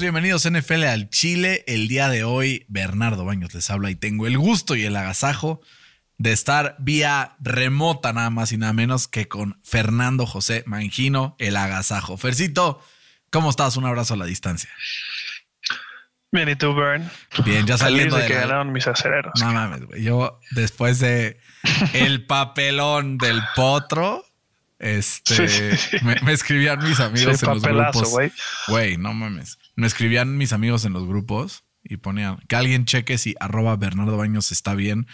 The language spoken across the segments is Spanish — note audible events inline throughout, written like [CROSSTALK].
Bienvenidos NFL al Chile. El día de hoy Bernardo Baños les habla y tengo el gusto y el agasajo de estar vía remota nada más y nada menos que con Fernando José Mangino, el agasajo. Fercito, ¿cómo estás? Un abrazo a la distancia. Bien, ¿y tú, Burn? Bien, ya saliendo de de que la- ganaron mis acereros. No mames, güey. Yo, después de el papelón del potro, este, Sí, sí, sí. Me, me escribían mis amigos en los grupos. Güey, no mames. Me escribían mis amigos en los grupos y ponían que alguien cheque si arroba Bernardo Baños está bien.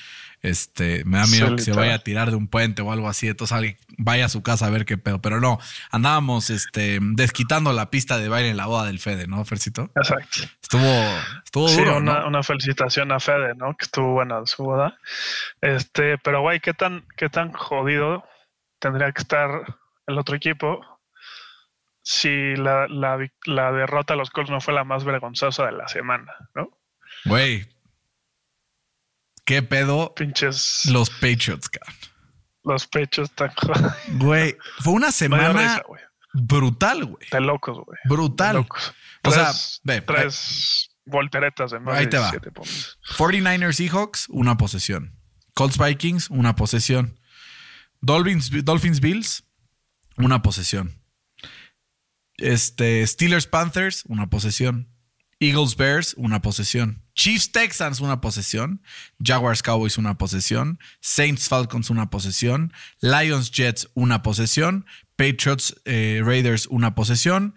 Este, me da miedo Sí, que se vaya a tirar de un puente o algo así. Entonces alguien vaya a su casa a ver qué pedo. Pero no, andábamos este, desquitando la pista de baile en la boda del Fede, ¿no, Fercito? Exacto. Estuvo, estuvo Sí, duro, una, ¿no? una felicitación a Fede, ¿no? Que estuvo buena su boda. Este, pero güey, ¿qué tan, qué tan jodido tendría que estar el otro equipo si la, la, la derrota a los Colts no fue la más vergonzosa de la semana, ¿no? Güey. ¿Qué pedo Pinches los Patriots, cabrón? los pechos tan. [LAUGHS] Güey, fue una semana risa, güey. brutal, güey. De locos, güey. De Brutal. locos. O sea, Tres, ve, tres volteretas de más Ahí te va. 17 puntos. 49ers Seahawks, una posesión. Colts Vikings, una posesión. Dolphins, Dolphins Bills, una posesión. Este, Steelers Panthers, una posesión. Eagles Bears, una posesión. Chiefs Texans, una posesión. Jaguars Cowboys, una posesión. Saints Falcons, una posesión. Lions Jets, una posesión. Patriots eh, Raiders, una posesión.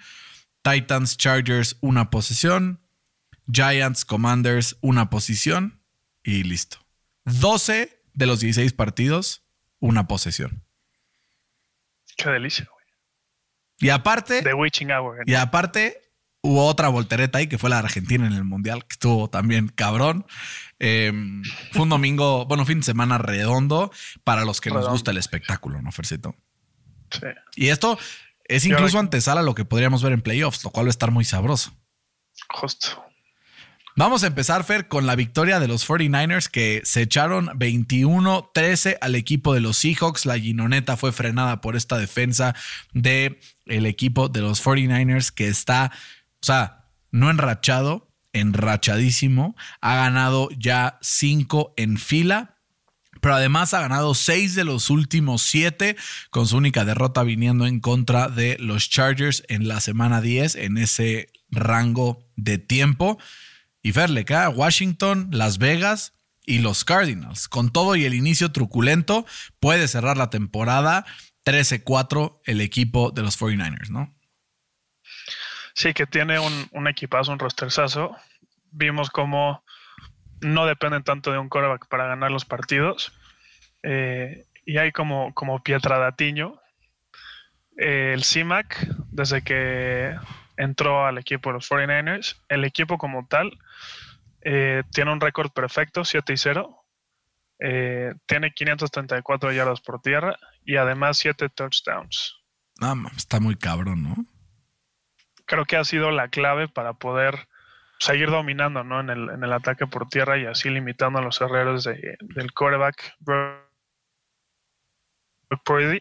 Titans Chargers, una posesión. Giants Commanders, una posición. Y listo. 12 de los 16 partidos, una posesión. Qué delicia, güey. Y aparte, The Witching Hour. y aparte, hubo otra voltereta ahí que fue la de Argentina en el Mundial, que estuvo también cabrón. Eh, fue un domingo, bueno, fin de semana redondo para los que nos gusta el espectáculo, ¿no, Fercito? Sí. Y esto es incluso antesala a lo que podríamos ver en playoffs, lo cual va a estar muy sabroso. Justo. Vamos a empezar, Fer, con la victoria de los 49ers que se echaron 21-13 al equipo de los Seahawks. La guinoneta fue frenada por esta defensa del el equipo de los 49ers que está, o sea, no enrachado, enrachadísimo. Ha ganado ya cinco en fila. Pero además ha ganado seis de los últimos siete, con su única derrota viniendo en contra de los Chargers en la semana 10, en ese rango de tiempo. Y Fer, le queda Washington, Las Vegas y los Cardinals. Con todo y el inicio truculento, puede cerrar la temporada 13-4 el equipo de los 49ers, ¿no? Sí, que tiene un, un equipazo, un rosterzazo. Vimos cómo no dependen tanto de un quarterback para ganar los partidos. Eh, y hay como, como Pietradatiño. Eh, el CIMAC, desde que entró al equipo de los 49ers, el equipo como tal eh, tiene un récord perfecto, 7 y 0. Eh, tiene 534 yardas por tierra y además 7 touchdowns. Mames, está muy cabrón, ¿no? Creo que ha sido la clave para poder seguir dominando ¿no? en, el, en el ataque por tierra y así limitando a los errores de- del quarterback Brock Purdy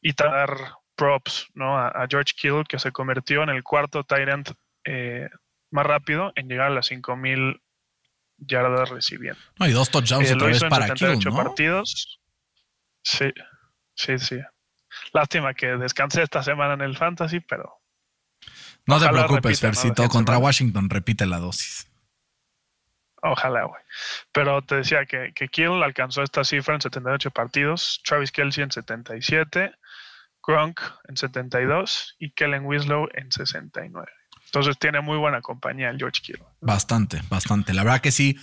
y dar props ¿no? a, a George Kittle que se convirtió en el cuarto end eh, más rápido en llegar a las 5000 yardas recibiendo. No, y dos touchdowns Eh, otra vez para 78 Kittle, ¿no? partidos. Sí, sí, sí. Lástima que descansé esta semana en el fantasy, pero No te preocupes. Fercito. Contra. Washington repite la dosis. Ojalá, güey. Pero te decía que, que Kill alcanzó esta cifra en 78 partidos, Travis Kelsey en 77, Gronk en 72 y Kellen Winslow en 69. Entonces tiene muy buena compañía el George Kittle. Bastante, bastante. La verdad que sí.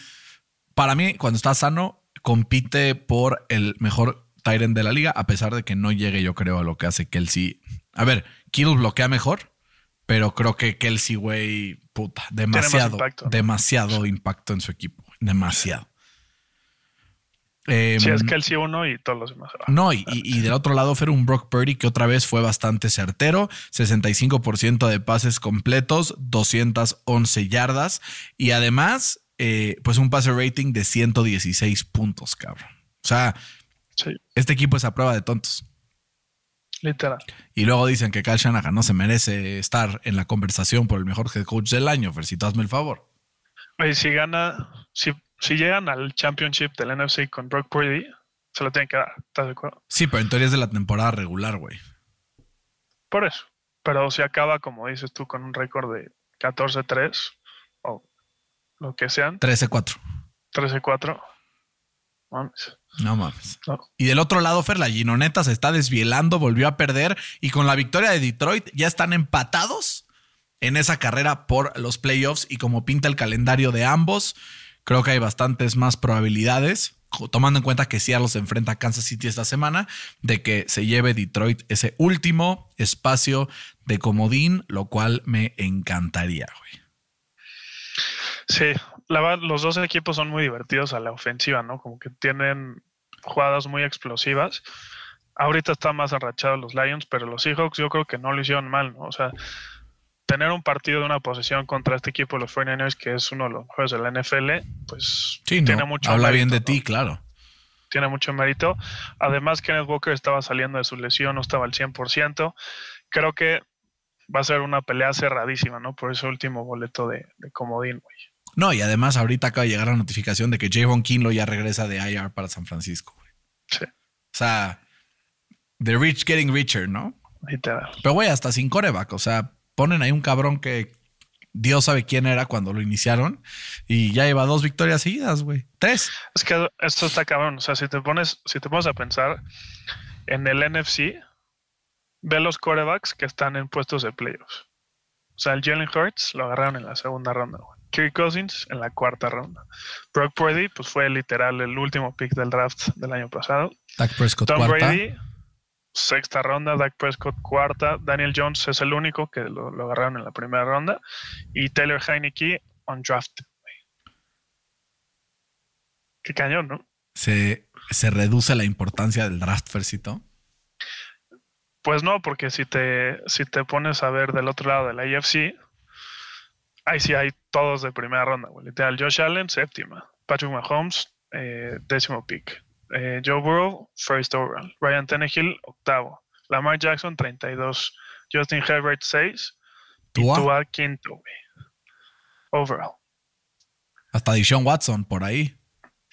Para mí, cuando está sano, compite por el mejor Tyrant de la liga, a pesar de que no llegue, yo creo, a lo que hace Kelsey. A ver, Kittle bloquea mejor, pero creo que Kelsey, güey, puta, demasiado, impacto, ¿no? demasiado impacto en su equipo. Demasiado. Eh, Si es Kelsey uno y todos los demás. van. No, y, y- y del otro lado fue un Brock Purdy que otra vez fue bastante certero, 65% de pases completos, 211 yardas y además, eh, pues un pase rating de 116 puntos, cabrón. O sea, Sí, este equipo es a prueba de tontos. Literal. Y luego dicen que Kyle Shanahan no se merece estar en la conversación por el mejor head coach del año, Fercito, hazme el favor. Oye, si gana, si, si llegan al championship del NFC con Brock Purdy, se lo tienen que dar. ¿Estás de acuerdo? Sí, pero en teoría es de la temporada regular, güey. Por eso. Pero si acaba, como dices tú, con un récord de 14-3 o lo que sean, 13-4. 13-4. Mames. No mames. No. Y del otro lado, Fer, la Ginoneta se está desvielando, volvió a perder y con la victoria de Detroit ya están empatados en esa carrera por los playoffs y como pinta el calendario de ambos, creo que hay bastantes más probabilidades, tomando en cuenta que Seattle se enfrenta a Kansas City esta semana, de que se lleve Detroit ese último espacio de comodín, lo cual me encantaría, güey. Sí, la los dos equipos son muy divertidos a la ofensiva, ¿no? Como que tienen jugadas muy explosivas. Ahorita están más arrachados los Lions, pero los Seahawks yo creo que no lo hicieron mal, ¿no? O sea, tener un partido de una posesión contra este equipo, los 49ers, que es uno de los mejores de la NFL, pues Sí, no, tiene mucho habla bien de ¿no? ti, claro. tiene mucho mérito. Además, Kenneth Walker estaba saliendo de su lesión, no estaba al 100%. Creo que va a ser una pelea cerradísima, ¿no? Por ese último boleto de, de comodín, güey. No, y además ahorita acaba de llegar la notificación de que Javon Kinlo ya regresa de IR para San Francisco. güey. Sí, O sea, the rich getting richer, ¿no? literal. Pero güey, hasta sin coreback. O sea, ponen ahí un cabrón que Dios sabe quién era cuando lo iniciaron y ya lleva dos victorias seguidas, güey. Tres. Es que esto está cabrón. O sea, si te pones, si te pones a pensar en el NFC, ve los corebacks que están en puestos de playoffs. O sea, el Jalen Hurts lo agarraron en la segunda ronda, güey. Kirk Cousins en la cuarta ronda. Brock Purdy, pues fue literal el último pick del draft del año pasado. Dak Prescott Tom cuarta. Brady, sexta ronda. Dak Prescott, cuarta. Daniel Jones es el único que lo, lo agarraron en la primera ronda. Y Taylor Heineke, undrafted. güey. Qué cañón, ¿no? Se, se reduce la importancia del draft, Fercito. Pues no, porque si te, si te pones a ver del otro lado de la AFC, ahí sí hay todos de primera ronda, güey. Literal, Josh Allen, séptima. Patrick Mahomes, eh, décimo pick. Eh, Joe Burrow, first overall. Ryan Tannehill, octavo. Lamar Jackson, 32. Justin Herbert, 6. Y Tua. Tua, quinto, güey. Overall. Hasta Deshaun Watson por ahí.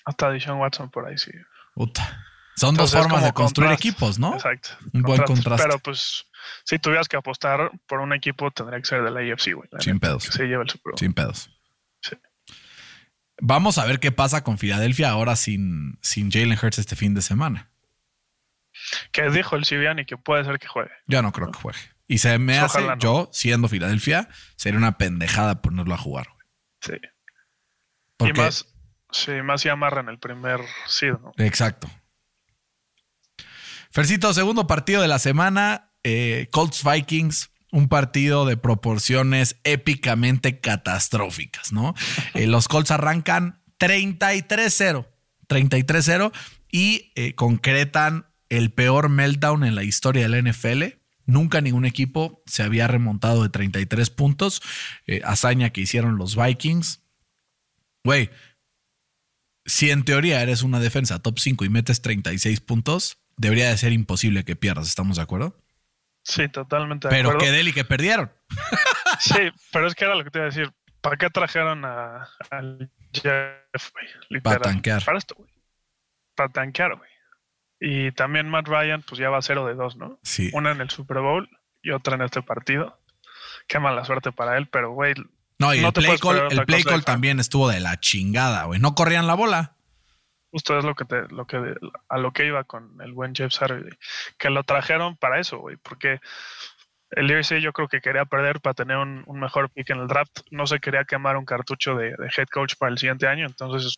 Hasta Deshaun Watson por ahí, sí. Puta. Son Entonces, dos formas de construir equipos, ¿no? Exacto. Un buen Contraste. Pero pues, si tuvieras que apostar por un equipo, tendría que ser de la AFC, güey. la Sin neta, pedos. Que se lleva el Super Bowl. Sin pedos. Sí. Vamos a ver qué pasa con Filadelfia ahora sin, sin Jalen Hurts este fin de semana. Que dijo el Siviani que puede ser que juegue. Yo no creo que juegue. Y se me Pues hace, no. yo, siendo Filadelfia, sería una pendejada ponerlo a jugar. güey. Sí. Porque, Y más, sí, más si amarran el primer seed, ¿no? Exacto. Fercito, segundo partido de la semana. eh, Colts Vikings. Un partido de proporciones épicamente catastróficas, ¿no? Eh, los Colts arrancan 33-0. 33-0 y eh, concretan el peor meltdown en la historia de la NFL. Nunca ningún equipo se había remontado de 33 puntos. Hazaña que hicieron los Vikings. Güey, si en teoría eres una defensa top 5 y metes 36 puntos, debería de ser imposible que pierdas, ¿estamos de acuerdo? Sí, totalmente de Pero acuerdo. qué deli que perdieron. [LAUGHS] Sí, pero es que era lo que te iba a decir. ¿Para qué trajeron a, al Jeff, güey? Literal. tanquear. Para esto, güey. Para tanquear, güey. Y también Matt Ryan, pues ya va 0 de 2, ¿no? Sí. Una en el Super Bowl y otra en este partido. Qué mala suerte para él, pero, güey, No, y no el play call, el play call también estuvo de la chingada, güey. No corrían la bola. Justo es lo que te, lo que a lo que iba con el buen Jeff Saturday, que lo trajeron para eso, güey, porque el IRC yo creo que quería perder para tener un, un mejor pick en el draft, no se quería quemar un cartucho de, de head coach para el siguiente año, entonces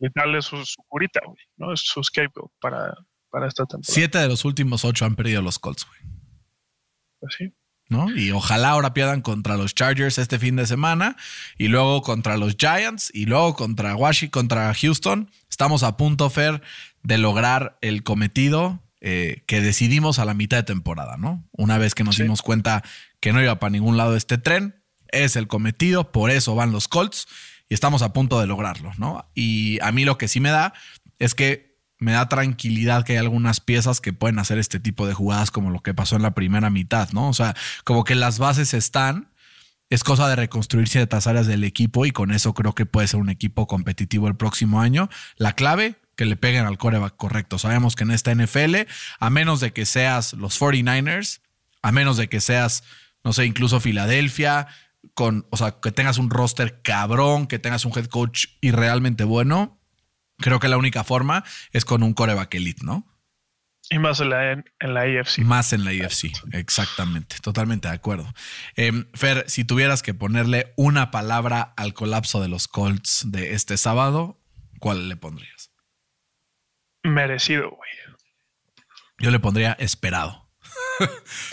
es su, su curita, güey, ¿no? Es su scapegoat para, para esta temporada. Siete de los últimos ocho han perdido los Colts, güey. Pues sí. ¿No? Y ojalá ahora pierdan contra los Chargers este fin de semana y luego contra los Giants y luego contra Washington, contra Houston. Estamos a punto, Fer, de lograr el cometido eh, que decidimos a la mitad de temporada, ¿no? Una vez que nos Sí. dimos cuenta que no iba para ningún lado este tren, es el cometido, por eso van los Colts y estamos a punto de lograrlo, ¿no? Y a mí lo que sí me da es que me da tranquilidad que hay algunas piezas que pueden hacer este tipo de jugadas como lo que pasó en la primera mitad, ¿no? O sea, como que las bases están, es cosa de reconstruir ciertas áreas del equipo y con eso creo que puede ser un equipo competitivo el próximo año. La clave, que le peguen al coreback correcto. Sabemos que en esta NFL, a menos de que seas los 49ers, a menos de que seas, no sé, incluso Filadelfia, con, o sea, que tengas un roster cabrón, que tengas un head coach irrealmente bueno, creo que la única forma es con un coreback elite, ¿no? Y más en la, en la AFC. Más en la IFC, exactamente, totalmente de acuerdo. Eh, Fer, si tuvieras que ponerle una palabra al colapso de los Colts de este sábado, ¿cuál le pondrías? Merecido, güey. Yo le pondría esperado.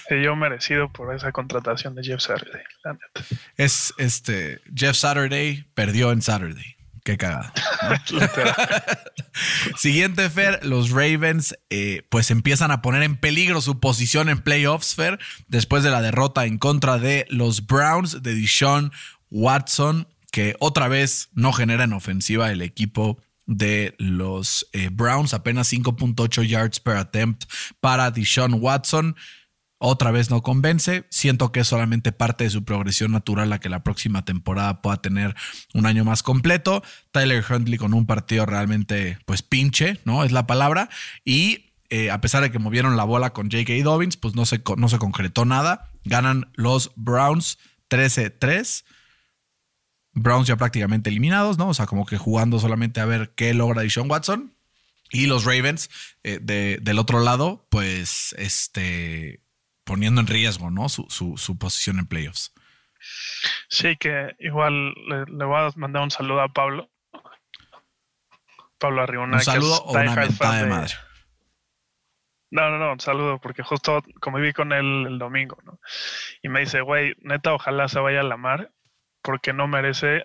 Sí, yo merecido por esa contratación de Jeff Saturday, la neta. Es este Jeff Saturday perdió en Saturday. Qué cagada. [LAUGHS] Siguiente, Fer, los Ravens eh, pues empiezan a poner en peligro su posición en playoffs, Fer, después de la derrota en contra de los Browns de Deshaun Watson, que otra vez no genera en ofensiva el equipo de los eh, Browns, apenas 5.8 yards per attempt para Deshaun Watson. Otra vez no convence. Siento que es solamente parte de su progresión natural a que la próxima temporada pueda tener un año más completo. Tyler Huntley con un partido realmente, pues pinche, ¿no? Es la palabra. Y eh, a pesar de que movieron la bola con J.K. Dobbins, pues no se, no se concretó nada. Ganan los Browns 13-3. Browns ya prácticamente eliminados, ¿no? O sea, como que jugando solamente a ver qué logra Deshaun Watson. Y los Ravens eh, de, del otro lado, pues, este, poniendo en riesgo, ¿no? Su, su, su posición en playoffs. Sí, que igual le, le, voy a mandar un saludo a Pablo. Pablo Arribona. Un saludo o una mentada de madre. No, no, no, un saludo, porque justo conviví con él el domingo, ¿no? Y me dice, güey, neta, ojalá se vaya a la mar, porque no merece,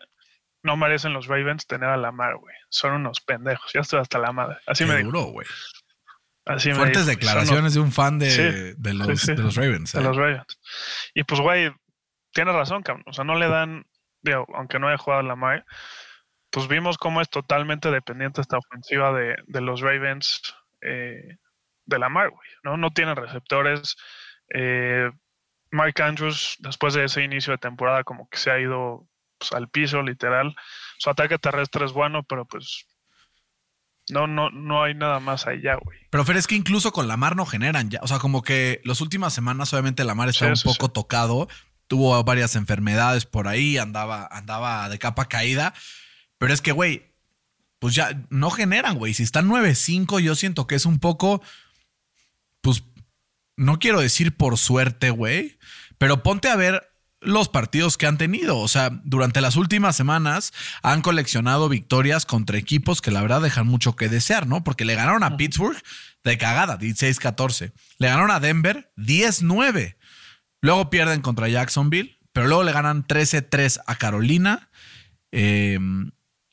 no merecen los Ravens tener a la mar, güey. Son unos pendejos, ya estoy hasta la madre. Así Qué me duro, güey. Así Fuertes me declaraciones de un fan de, Sí, de, los, sí, sí. de los Ravens. de ¿eh? los Ravens. Y pues, güey, tiene razón, cabrón. O sea, no le dan, digo, aunque no haya jugado la mar, pues vimos cómo es totalmente dependiente esta ofensiva de, de los Ravens eh, de la mar, güey. ¿no? no tienen receptores. Eh, Mike Andrews, después de ese inicio de temporada, como que se ha ido pues, al piso, literal. Su ataque terrestre es bueno, pero pues no, no, no hay nada más allá, güey. Pero Fer, es que incluso con Lamar no generan ya. O sea, como que las últimas semanas, obviamente, Lamar estaba Sí, un sí, poco tocado. Tuvo varias enfermedades por ahí, andaba, andaba de capa caída. Pero es que, güey, pues ya no generan, güey. Si están 9-5, yo siento que es un poco. Pues no quiero decir por suerte, güey. Pero ponte a ver los partidos que han tenido. O sea, durante las últimas semanas han coleccionado victorias contra equipos que la verdad dejan mucho que desear, ¿no? Porque le ganaron a Pittsburgh de cagada, 16-14. Le ganaron a Denver 10-9. Luego pierden contra Jacksonville, pero luego le ganan 13-3 a Carolina. Eh,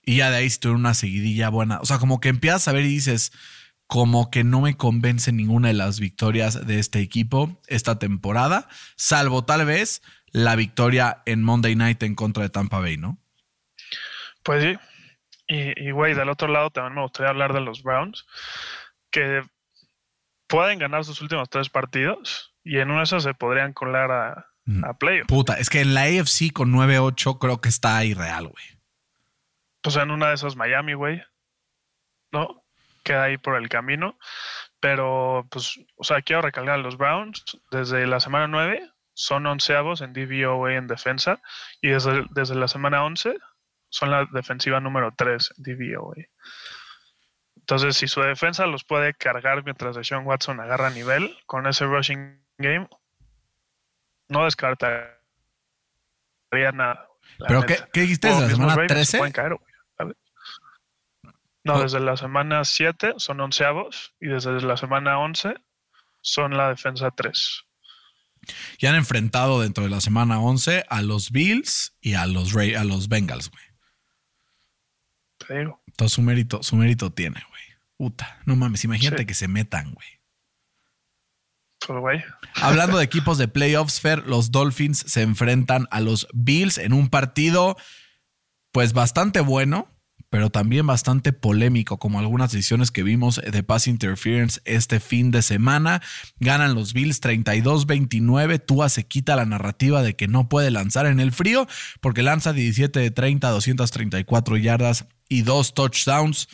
y ya de ahí se tuvieron una seguidilla buena. O sea, como que empiezas a ver y dices, como que no me convence ninguna de las victorias de este equipo esta temporada, salvo tal vez la victoria en Monday Night en contra de Tampa Bay, ¿no? Pues sí. Y, güey, del otro lado también me gustaría hablar de los Browns, que pueden ganar sus últimos tres partidos y en una de esas se podrían colar a, a playoff. Puta, es que en la AFC con 9-8 creo que está irreal, güey. Pues en una de esas Miami, güey. ¿No? Queda ahí por el camino. Pero, pues, o sea, quiero recalcar a los Browns. Desde la semana 9 son onceavos en DVOA en defensa. Y desde, desde la semana 11 son la defensiva número 3 en DVOA. Entonces, si su defensa los puede cargar mientras Deshaun Watson agarra nivel con ese rushing game, no descartaría nada. ¿Pero qué, qué, dijiste desde la semana 13? Caer, ¿sabes? No, oh. desde la semana 7 son onceavos y desde la semana 11 son la defensa 3. Y han enfrentado dentro de la semana 11 a los Bills y a los, Ray, a los Bengals, güey. Te digo. Entonces su mérito, su mérito tiene, güey. Puta, no mames, imagínate Sí. que se metan, güey. Pues, güey. Hablando de equipos de playoffs, Fer, los Dolphins se enfrentan a los Bills en un partido, pues bastante bueno, pero también bastante polémico, como algunas decisiones que vimos de pass interference este fin de semana. Ganan los Bills 32-29. Tua se quita la narrativa de que no puede lanzar en el frío, porque lanza 17 de 30, 234 yardas y dos touchdowns.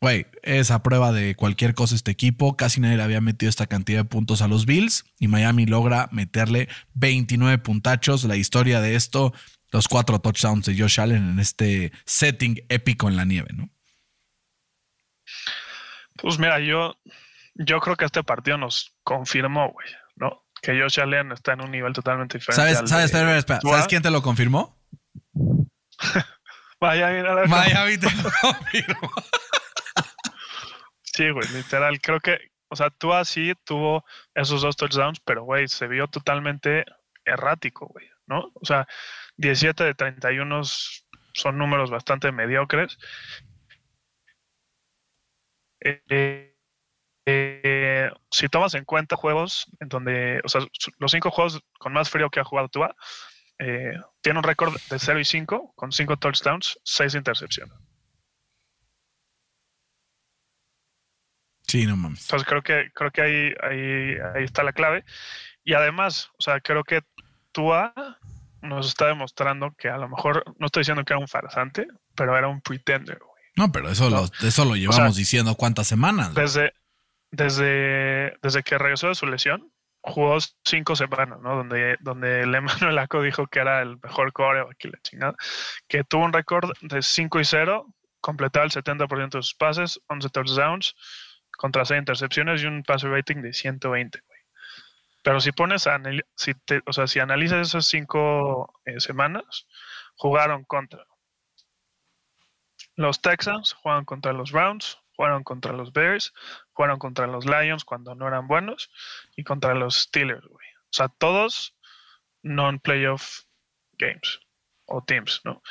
Güey, es a prueba de cualquier cosa este equipo. Casi nadie le había metido esta cantidad de puntos a los Bills y Miami logra meterle 29 puntachos. La historia de esto, los cuatro touchdowns de Josh Allen en este setting épico en la nieve, ¿no? Pues mira, yo, yo creo que este partido nos confirmó, güey, ¿no? Que Josh Allen está en un nivel totalmente diferente. ¿Sabes, al sabes, de espera, espera, Tua. ¿sabes quién te lo confirmó? [LAUGHS] Mira, la- [LAUGHS] Miami te lo confirmó. Sí, güey, literal. Creo que, o sea, tú así tuvo esos dos touchdowns, pero, güey, se vio totalmente errático, güey, ¿no? O sea, 17 de 31 son números bastante mediocres. Eh, eh, si tomas en cuenta juegos en donde, o sea, los cinco juegos con más frío que ha jugado Tua, eh, tiene un récord de 0 y 5 con 5 touchdowns, 6 intercepciones. Sí, no mames. Entonces creo que, creo que ahí, ahí, ahí está la clave. Y además, o sea, creo que Tua nos está demostrando que a lo mejor, no estoy diciendo que era un farsante, pero era un pretender, güey. No, pero eso, Lo, eso lo llevamos sea, diciendo cuántas semanas. Desde, desde, desde que regresó de su lesión, jugó cinco semanas, ¿no? Donde, donde el Emmanuel Aco dijo que era el mejor core aquí la chingada, que tuvo un récord de 5 y 0, completaba el 70% de sus pases, 11 touchdowns, contra 6 intercepciones y un passer rating de 120, güey. Pero si pones si o sea, si analizas esas cinco eh, semanas, jugaron contra los Texans, jugaron contra los Browns, jugaron contra los Bears, jugaron contra los Lions cuando no eran buenos y contra los Steelers. O sea, todos non-playoff games o teams, ¿no?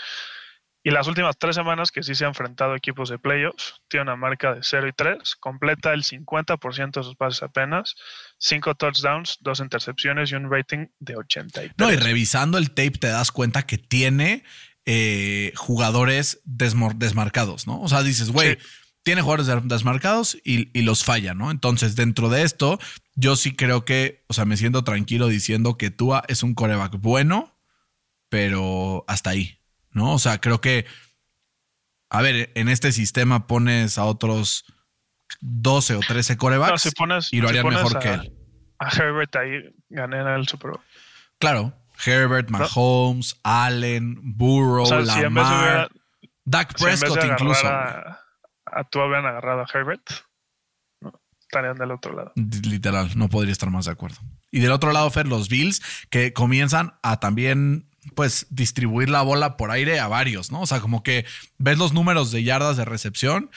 Y las últimas tres semanas que sí se han enfrentado equipos de playoffs, tiene una marca de 0 y 3, completa el 50% de sus pases apenas, 5 touchdowns, 2 intercepciones y un rating de 83. No, y revisando el tape te das cuenta que tiene eh, jugadores desmarcados, ¿no? O sea, dices, güey, Sí. tiene jugadores des- desmarcados y, y los falla, ¿no? Entonces, dentro de esto, yo sí creo que, o sea, me siento tranquilo diciendo que Tua es un coreback bueno, pero hasta ahí, ¿no? O sea, creo que, a ver, en este sistema pones a otros 12 o 13 corebacks No, si pones, y lo harían mejor a- que él. A Herbert ahí gané en el Super Bowl. Claro, Herbert, Mahomes, Allen, Burrow, O sea, si Lamar, hubiera- Dak Prescott incluso. A, a tú habían agarrado a Herbert, ¿no? estarían del otro lado. Literal, no podría estar más de acuerdo. Y del otro lado, Fer, los Bills que comienzan a también, pues, distribuir la bola por aire a varios, ¿no? O sea, como que ves los números de yardas de recepción.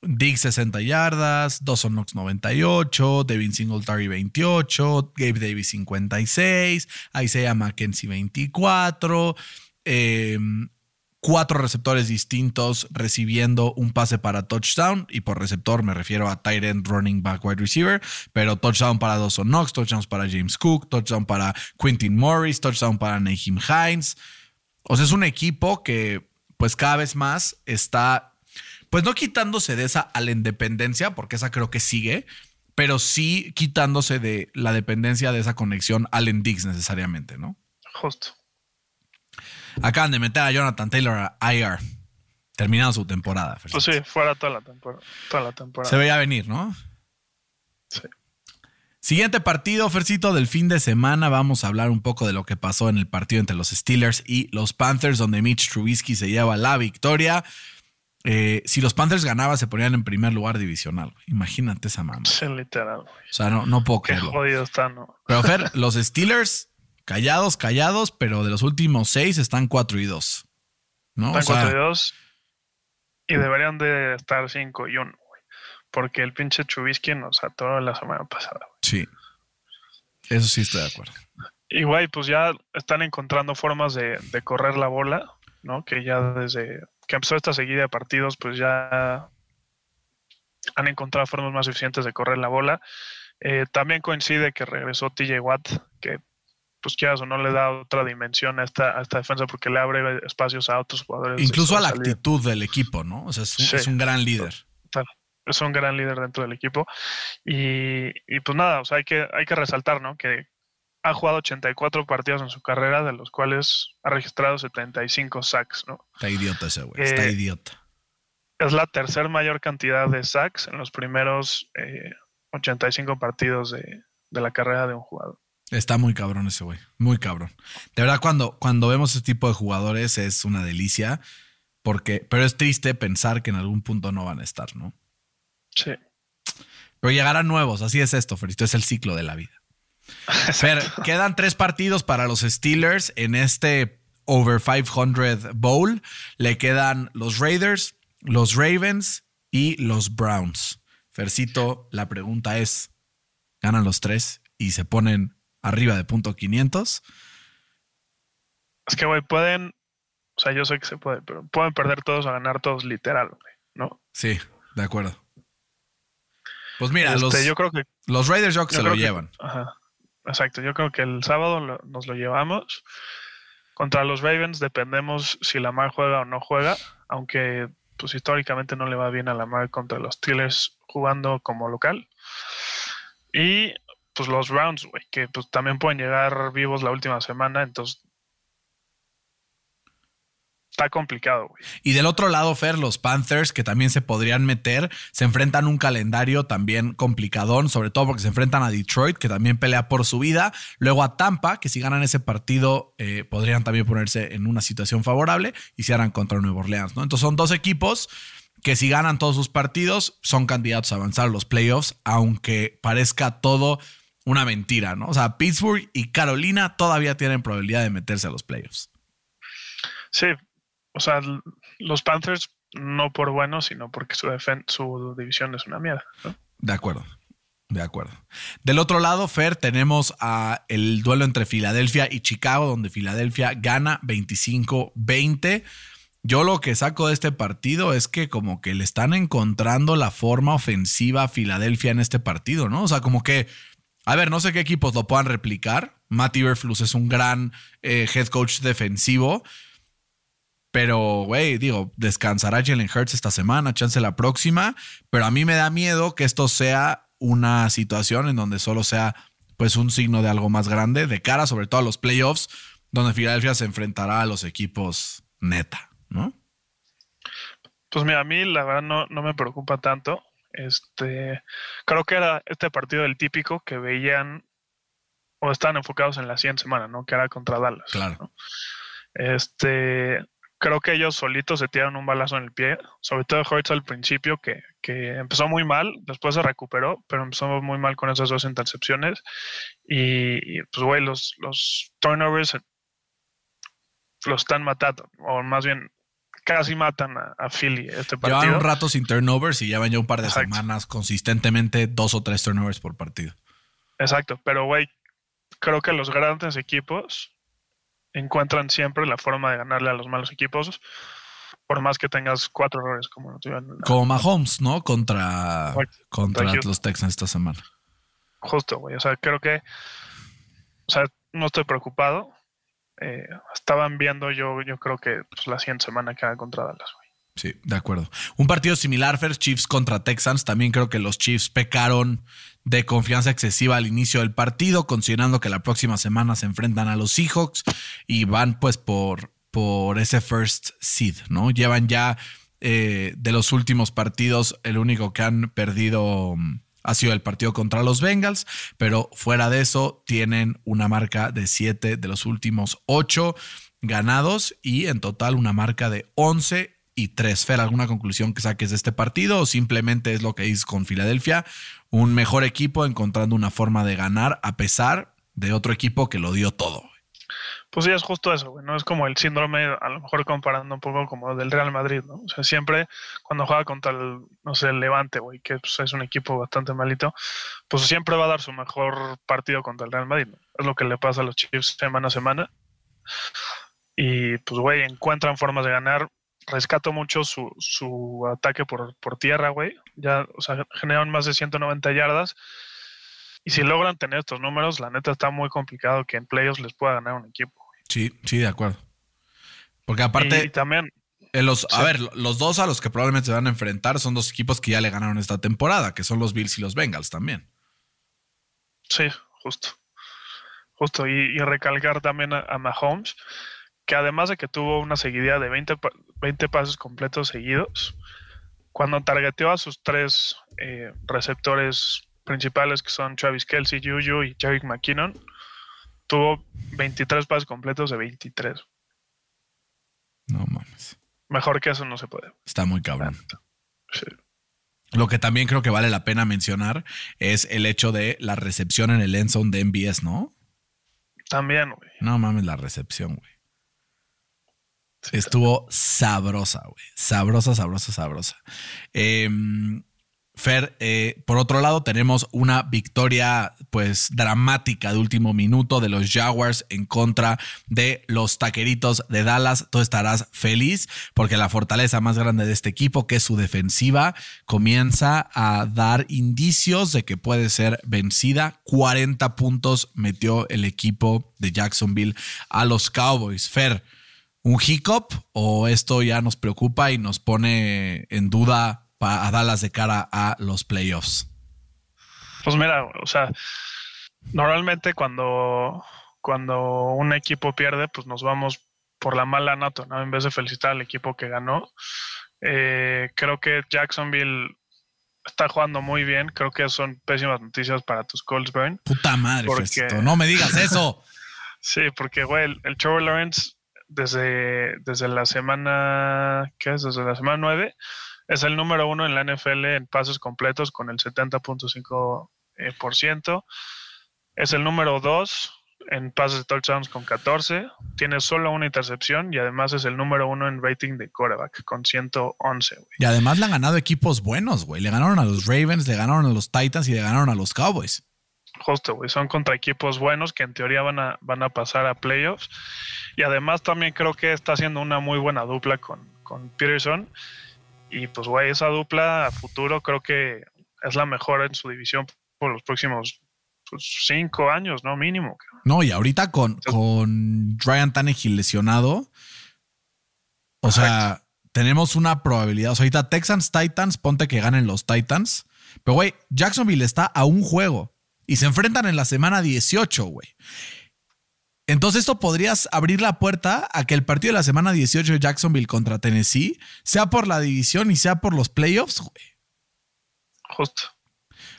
Diggs 60 yardas, Dawson Knox 98, Devin Singletary 28, Gabe Davis 56, Isaiah McKenzie 24, eh, cuatro receptores distintos recibiendo un pase para touchdown. Y por receptor me refiero a tight end, running back, wide receiver. Pero touchdown para Dawson Knox, touchdowns para James Cook, touchdown para Quintin Morris, touchdown para Naheem Hines. O sea, es un equipo que, pues cada vez más está, pues no quitándose de esa a la independencia, porque esa creo que sigue, pero sí quitándose de la dependencia de esa conexión Allen Diggs necesariamente, ¿no? Justo. Acaban de meter a Jonathan Taylor a IR, terminando su temporada. Pues sí, fuera toda la temporada. Toda la temporada. Se veía venir, ¿no? Sí. Siguiente partido, Fercito, del fin de semana. Vamos a hablar un poco de lo que pasó en el partido entre los Steelers y los Panthers, donde Mitch Trubisky se lleva la victoria. Eh, si los Panthers ganaban, se ponían en primer lugar divisional. Imagínate esa mamá. Sí, literal. güey. O sea, no, no puedo Qué creerlo. jodido está, ¿no? Pero Fer, los Steelers, callados, callados, pero de los últimos seis están 4 y 2. ¿No? Están O sea, 4 y 2 y deberían de estar 5 y 1, güey. Porque el pinche Chubisky nos atoró la semana pasada, güey. sí. Eso sí estoy de acuerdo. Y güey, pues ya están encontrando formas de, de correr la bola, ¿no? Que ya desde que empezó esta seguida de partidos, pues ya han encontrado formas más eficientes de correr la bola. Eh, también coincide que regresó TJ Watt, que pues quieras o no le da otra dimensión a esta, a esta defensa porque le abre espacios a otros jugadores. Incluso a la actitud del equipo, ¿no? O sea, es un, gran líder. Es un gran líder dentro del equipo. Y, y, pues nada, o sea, hay que, hay que resaltar, ¿no? Que ha jugado 84 partidos en su carrera, de los cuales ha registrado 75 sacks, ¿no? Está idiota ese güey, está eh, idiota. Es la tercera mayor cantidad de sacks en los primeros 85 eh, partidos de, la carrera de un jugador. Está muy cabrón ese güey, muy cabrón. De verdad, cuando, cuando vemos ese tipo de jugadores es una delicia, porque, pero es triste pensar que en algún punto no van a estar, ¿no? Sí. Pero llegarán nuevos, así es esto, Ferito, es el ciclo de la vida. Fer, quedan tres partidos para los Steelers en este Over 500 Bowl. Le quedan los Raiders, los Ravens y los Browns. Fercito, la pregunta es, ¿ganan los tres y se ponen arriba de punto 500? Es que, güey, pueden, o sea, yo sé que se puede, pero pueden perder todos o ganar todos literal, ¿no? Sí, de acuerdo. Pues mira, este, los, yo creo que, los Raiders yo, se lo llevan. Ajá. Exacto, yo creo que el sábado nos lo llevamos. Contra los Ravens dependemos si Lamar juega o no juega, aunque pues históricamente no le va bien a Lamar contra los Steelers jugando como local. Y pues los Browns, güey, que pues también pueden llegar vivos la última semana, entonces está complicado, güey. Y del otro lado, Fer, los Panthers, que también se podrían meter, se enfrentan un calendario también complicadón, sobre todo porque se enfrentan a Detroit, que también pelea por su vida, luego a Tampa, que si ganan ese partido eh, podrían también ponerse en una situación favorable y se harán contra Nueva Orleans, ¿no? Entonces son dos equipos que si ganan todos sus partidos son candidatos a avanzar los playoffs, aunque parezca todo una mentira, ¿no? O sea, Pittsburgh y Carolina todavía tienen probabilidad de meterse a los playoffs. Sí, o sea, los Panthers no por bueno, sino porque su, su división es una mierda. De acuerdo. De acuerdo. Del otro lado, Fer, tenemos a el duelo entre Filadelfia y Chicago, donde Filadelfia gana 25-20. Yo lo que saco de este partido es que como que le están encontrando la forma ofensiva a Filadelfia en este partido, ¿no? O sea, como que, a ver, no sé qué equipos lo puedan replicar. Matt Iberflus es un gran eh, head coach defensivo, pero, güey, digo, descansará Jalen Hurts esta semana, chance la próxima. Pero a mí me da miedo que esto sea una situación en donde solo sea, pues, un signo de algo más grande, de cara sobre todo a los playoffs, donde Filadelfia se enfrentará a los equipos neta, ¿no? Pues mira, a mí la verdad no, no me preocupa tanto. Este, creo que era este partido el típico que veían o están enfocados en la siguiente semana, ¿no? Que era contra Dallas. Claro. Este, creo que ellos solitos se tiraron un balazo en el pie, sobre todo Hurts al principio, que, empezó muy mal, después se recuperó, pero empezó muy mal con esas dos intercepciones. Y, pues, güey, los, los turnovers los están matando, o más bien casi matan a, Philly este partido. Llevan un rato sin turnovers y llevan ya un par de semanas consistentemente dos o tres turnovers por partido. Exacto, pero güey, creo que los grandes equipos encuentran siempre la forma de ganarle a los malos equipos, por más que tengas cuatro errores como Como Mahomes, ¿no? Contra, contra, los Texans esta semana. Justo, güey. O sea, creo que. O sea, no estoy preocupado. Eh, estaban viendo yo, yo creo que pues, la siguiente semana queda contra Dallas, güey. Sí, de acuerdo. Un partido similar, First Chiefs contra Texans. También creo que los Chiefs pecaron de confianza excesiva al inicio del partido, considerando que la próxima semana se enfrentan a los Seahawks y van pues por, por ese first seed, ¿no? Llevan ya eh, de los últimos partidos, el único que han perdido mm, ha sido el partido contra los Bengals, pero fuera de eso tienen una marca de 7 de los últimos 8 ganados y en total una marca de 11 y 3. Fer, ¿alguna conclusión que saques de este partido o simplemente es lo que dices con Filadelfia? Un mejor equipo encontrando una forma de ganar a pesar de otro equipo que lo dio todo. Pues sí, es justo eso, güey. No es como el síndrome, a lo mejor comparando un poco como del Real Madrid, ¿no? O sea, siempre cuando juega contra el, no sé, el Levante, güey, que pues, es un equipo bastante malito, pues siempre va a dar su mejor partido contra el Real Madrid. ¿no? Es lo que le pasa a los Chiefs semana a semana. Y pues, güey, encuentran formas de ganar rescato mucho su, su ataque por, por tierra, güey. Ya, o sea, generan más de 190 yardas. Y si logran tener estos números, la neta está muy complicado que en playoffs les pueda ganar un equipo. Sí, sí, de acuerdo. Porque aparte, Y, también, en los, a ver, los dos a los que probablemente se van a enfrentar son dos equipos que ya le ganaron esta temporada, que son los Bills y los Bengals también. sí, justo. Justo. Y, y recalcar también a, a Mahomes, que además de que tuvo una seguidilla de 20, pa- 20 pases completos seguidos, cuando targeteó a sus tres eh, receptores principales, que son Travis Kelsey, Juju y Jerick McKinnon, tuvo 23 pases completos de 23. No mames. Mejor que eso no se puede. Está muy cabrón. Sí. Lo que también creo que vale la pena mencionar es el hecho de la recepción en el end zone de MBS, ¿no? También, güey. No mames, la recepción, güey. Estuvo sabrosa, güey. Sabrosa, sabrosa, sabrosa. Eh, Fer, eh, por otro lado, tenemos una victoria, pues, dramática de último minuto de los Jaguars en contra de los taqueritos de Dallas. Tú estarás feliz porque la fortaleza más grande de este equipo, que es su defensiva, comienza a dar indicios de que puede ser vencida. 40 puntos metió el equipo de Jacksonville a los Cowboys. Fer, ¿un hiccup o esto ya nos preocupa y nos pone en duda pa- a Dallas de cara a los playoffs? Pues mira, o sea, normalmente cuando, cuando un equipo pierde, pues nos vamos por la mala nota, ¿no? En vez de felicitar al equipo que ganó. Eh, creo que Jacksonville está jugando muy bien. Creo que son pésimas noticias para tus Colts, Burn. Puta madre, Porque- Fercito, no me digas eso. [LAUGHS] Sí, porque, güey, el, el Trevor Lawrence desde, desde la semana, ¿qué es? Desde la semana 9, es el número uno en la NFL en pases completos con el 70.5%. eh, por ciento. es el número 2 en pases de touchdowns con 14. Tiene solo una intercepción y además es el número uno en rating de quarterback con 111, güey. Y además le han ganado equipos buenos, güey. Le ganaron a los Ravens, le ganaron a los Titans y le ganaron a los Cowboys. Justo, güey. Son contra equipos buenos que en teoría van a, van a pasar a playoffs. Y además también creo que está haciendo una muy buena dupla con, con Peterson. Y pues, güey, esa dupla a futuro creo que es la mejor en su división por los próximos pues, cinco años, ¿no? Mínimo. No, y ahorita con, con Ryan Tannehill lesionado, o sea, tenemos una probabilidad. O sea, ahorita Texans, Titans, ponte que ganen los Titans. Pero, güey, Jacksonville está a un juego y se enfrentan en la semana 18, güey. Entonces, esto podrías abrir la puerta a que el partido de la semana 18 de Jacksonville contra Tennessee sea por la división y sea por los playoffs, güey. Justo.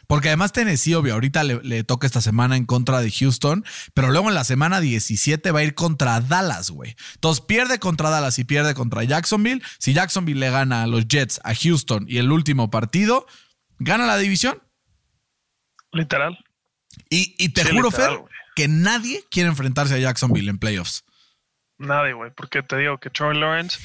Porque además Tennessee, obvio, ahorita le, le toca esta semana en contra de Houston, pero luego en la semana 17 va a ir contra Dallas, güey. Entonces pierde contra Dallas y pierde contra Jacksonville. Si Jacksonville le gana a los Jets, a Houston y el último partido, gana la división. Literal. Y, y te Sí, juro, literal, Fer. Que nadie quiere enfrentarse a Jacksonville en playoffs. Nadie, güey. Porque te digo que Trevor Lawrence,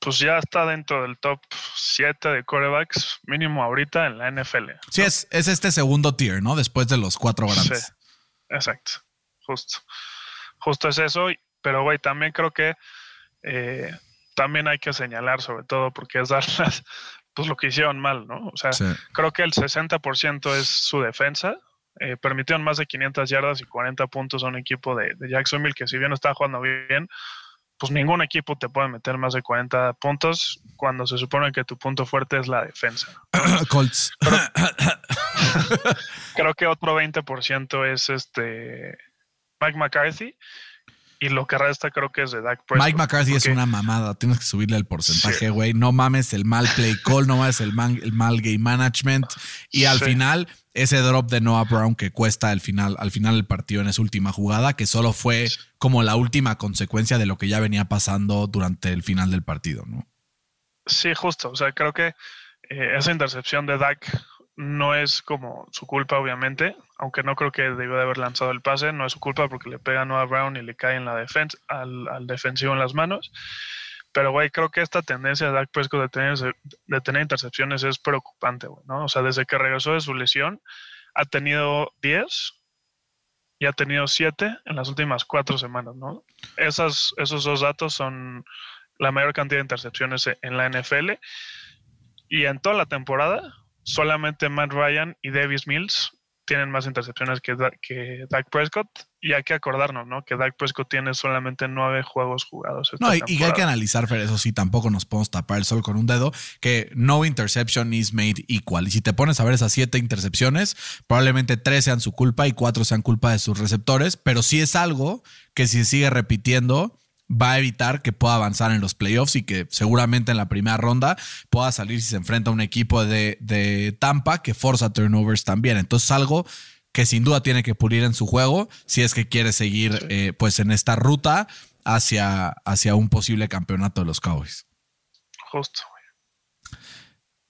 pues ya está dentro del top 7 de quarterbacks, mínimo ahorita en la NFL. Sí, es, es este segundo tier, ¿no? Después de los cuatro grandes. Sí, exacto. Justo. Justo es eso. Pero, güey, también creo que eh, también hay que señalar, sobre todo, porque es [LAUGHS] Dallas, pues lo que hicieron mal, ¿no? O sea, Sí. creo que el 60% es su defensa. Eh, permitieron más de 500 yardas y 40 puntos a un equipo de, de Jacksonville que si bien está jugando bien, pues ningún equipo te puede meter más de 40 puntos cuando se supone que tu punto fuerte es la defensa. [COUGHS] Colts. [COUGHS] Creo que otro 20% es este Mike McCarthy y lo que resta creo que es de Dak Prescott. Mike McCarthy es una mamada. Tienes que subirle el porcentaje, Sí. güey. No mames el mal play call, no mames el, man- el mal game management. Y al Sí. final, ese drop de Noah Brown que cuesta al final, al final del partido en esa última jugada, que solo fue como la última consecuencia de lo que ya venía pasando durante el final del partido, ¿no? Sí, justo. O sea, creo que eh, esa intercepción de Dak no es como su culpa, obviamente, aunque no creo que debió de haber lanzado el pase, no es su culpa porque le pega a Noah Brown y le cae en la defensa, al, defensivo en las manos. Pero, güey, creo que esta tendencia de Dak Prescott de tener, intercepciones es preocupante, güey, ¿no? O sea, desde que regresó de su lesión, ha tenido 10 y ha tenido 7 en las últimas cuatro semanas, ¿no? Esos dos datos son la mayor cantidad de intercepciones en la NFL. Y en toda la temporada, solamente Matt Ryan y Davis Mills tienen más intercepciones que, que Dak Prescott. Y hay que acordarnos, ¿no? Que Dak Prescott tiene solamente nueve juegos jugados. no, y, y, hay que analizar, Fer, eso sí, tampoco nos podemos tapar el sol con un dedo, que no interception is made equal. Y si te pones a ver esas siete intercepciones, probablemente tres sean su culpa y cuatro sean culpa de sus receptores, pero sí es algo que si se sigue repitiendo, va a evitar que pueda avanzar en los playoffs y que seguramente en la primera ronda pueda salir si se enfrenta a un equipo de, de Tampa que forza turnovers también. Entonces, algo que sin duda tiene que pulir en su juego si es que quiere seguir eh, pues en esta ruta hacia, hacia un posible campeonato de los Cowboys. Justo.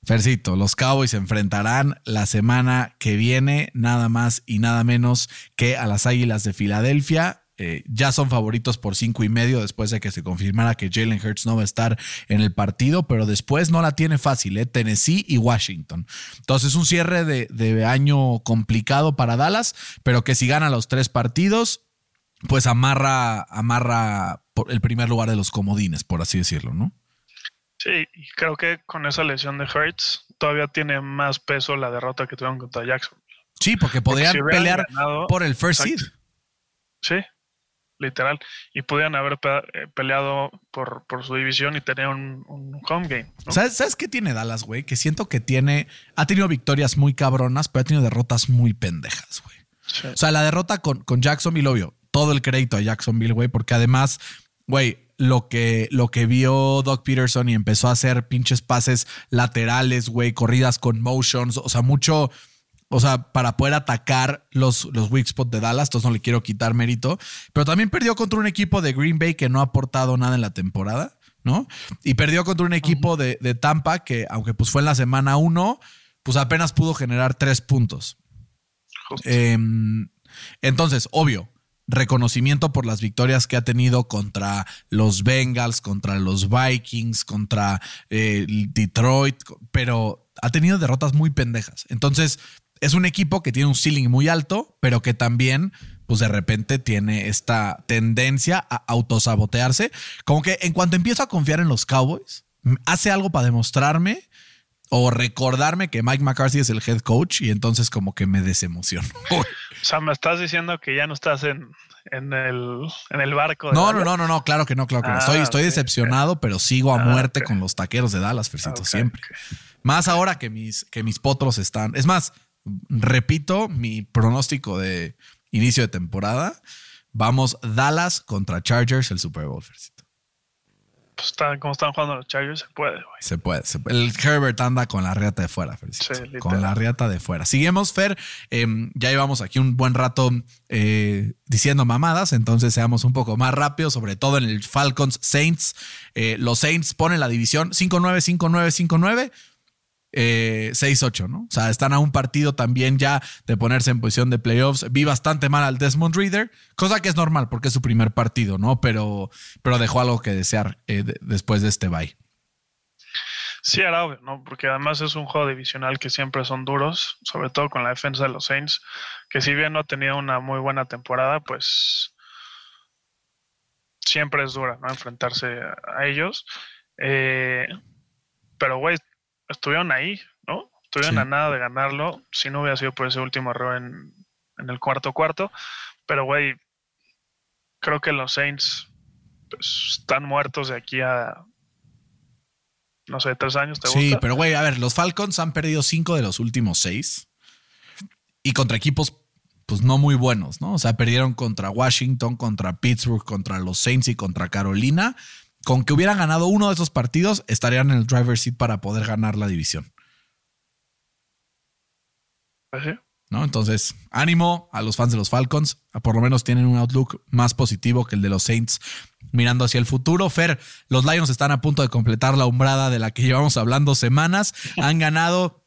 Fercito, los Cowboys se enfrentarán la semana que viene nada más y nada menos que a las Águilas de Filadelfia eh, ya son favoritos por cinco y medio después de que se confirmara que Jalen Hurts no va a estar en el partido, pero después no la tiene fácil, ¿eh? Tennessee y Washington. Entonces, un cierre de, año complicado para Dallas, pero que si gana los tres partidos, pues amarra, amarra el primer lugar de los comodines, por así decirlo, ¿no? Sí, y creo que con esa lesión de Hurts todavía tiene más peso la derrota que tuvieron contra Jackson. Sí, porque podrían pelear por el first seed. Sí, literal, y podían haber eh, peleado por, por, su división y tener un, home game. ¿Sabes, qué tiene Dallas, güey? Que siento que tiene, ha tenido victorias muy cabronas, pero ha tenido derrotas muy pendejas, güey. O sea, la derrota con, con Jacksonville, obvio, todo el crédito a Jacksonville, güey, porque además, güey, lo que, lo que vio Doc Peterson y empezó a hacer pinches pases laterales, güey, corridas con motions, o sea, mucho o sea, para poder atacar los, los weak spots de Dallas. Entonces no le quiero quitar mérito. Pero también perdió contra un equipo de Green Bay que no ha aportado nada en la temporada, ¿no? Y perdió contra un equipo de, Tampa que, aunque pues fue en la semana uno, pues apenas pudo generar tres puntos. Em, entonces, obvio, reconocimiento por las victorias que ha tenido contra los Bengals, contra los Vikings, contra eh, Detroit, pero ha tenido derrotas muy pendejas. Entonces, es un equipo que tiene un ceiling muy alto, pero que también, pues de repente tiene esta tendencia a autosabotearse. Como que en cuanto empiezo a confiar en los Cowboys, hace algo para demostrarme o recordarme que Mike McCarthy es el head coach y entonces como que me desemociono. [LAUGHS] o sea, me estás diciendo que ya no estás en, en, el, en el barco. no, no, no, no, no, claro que no, claro que no. Estoy, estoy ah, decepcionado, pero sigo a ah, muerte con los taqueros de Dallas, Fercito, siempre. Más ahora que mis, que mis potros están. Es más, repito mi pronóstico de inicio de temporada. Vamos Dallas contra Chargers el Super Bowl. Pues están, como están jugando los Chargers, se puede, Se puede. El Herbert anda con la riata de fuera, con la riata de fuera. Seguimos, Fer. Em, ya llevamos aquí un buen rato eh, diciendo mamadas, entonces seamos un poco más rápidos, sobre todo en el Falcons Saints. Eh, los Saints ponen la división 5-9, 5-9, 5-9 eh, 6-8, ¿no? O sea, están a un partido también ya de ponerse en posición de playoffs. Vi bastante mal al Desmond Reader, cosa que es normal porque es su primer partido, ¿no? Pero, pero dejó algo que desear eh, después de este bye. Sí, era obvio, ¿no? Porque además es un juego divisional que siempre son duros, sobre todo con la defensa de los Saints, que si bien no ha tenido una muy buena temporada, pues siempre es dura, ¿no? Enfrentarse a ellos. Eh, pero, güey, estuvieron ahí, ¿no? Estuvieron a nada de ganarlo, si no hubiera sido por ese último error en, el cuarto cuarto. Pero, güey, creo que los Saints pues, están muertos de aquí a, no sé, tres años. ¿te sí, pero, güey, a ver, los Falcons han perdido cinco de los últimos seis y contra equipos pues no muy buenos, ¿no? O sea, perdieron contra Washington, contra Pittsburgh, contra los Saints y contra Carolina con que hubieran ganado uno de esos partidos, estarían en el driver's seat para poder ganar la división. ¿No? Entonces, ánimo a los fans de los Falcons. Por lo menos tienen un outlook más positivo que el de los Saints mirando hacia el futuro. Fer, los Lions están a punto de completar la umbrada de la que llevamos hablando semanas. Han [LAUGHS] ganado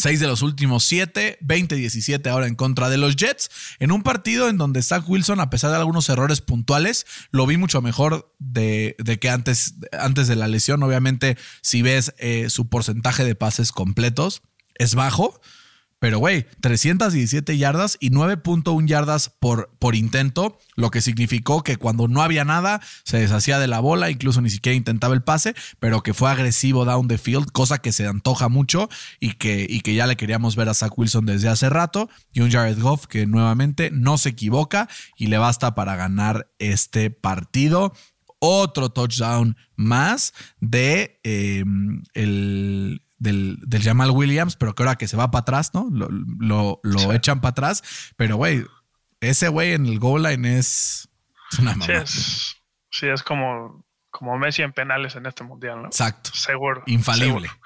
Seis de los últimos siete, 20-17 ahora en contra de los Jets, en un partido en donde Zach Wilson, a pesar de algunos errores puntuales, lo vi mucho mejor de, que antes, antes de la lesión. Obviamente, si ves eh, su porcentaje de pases completos, es bajo, Pero, güey, 317 yardas y 9.1 yardas por, por intento, lo que significó que cuando no había nada, se deshacía de la bola, incluso ni siquiera intentaba el pase, pero que fue agresivo down the field, cosa que se antoja mucho y que, y que ya le queríamos ver a Zach Wilson desde hace rato. Y un Jared Goff que nuevamente no se equivoca y le basta para ganar este partido otro touchdown más de eh, el, del, del, Jamal Williams, pero que ahora que se va para atrás, ¿no? Lo, lo, lo sí. echan para atrás. Pero, güey, ese güey en el goal line es, es una mamá. Sí, es, sí, es como, como Messi en penales en este mundial, ¿no? Exacto. Seguro. Infalible. Seguro.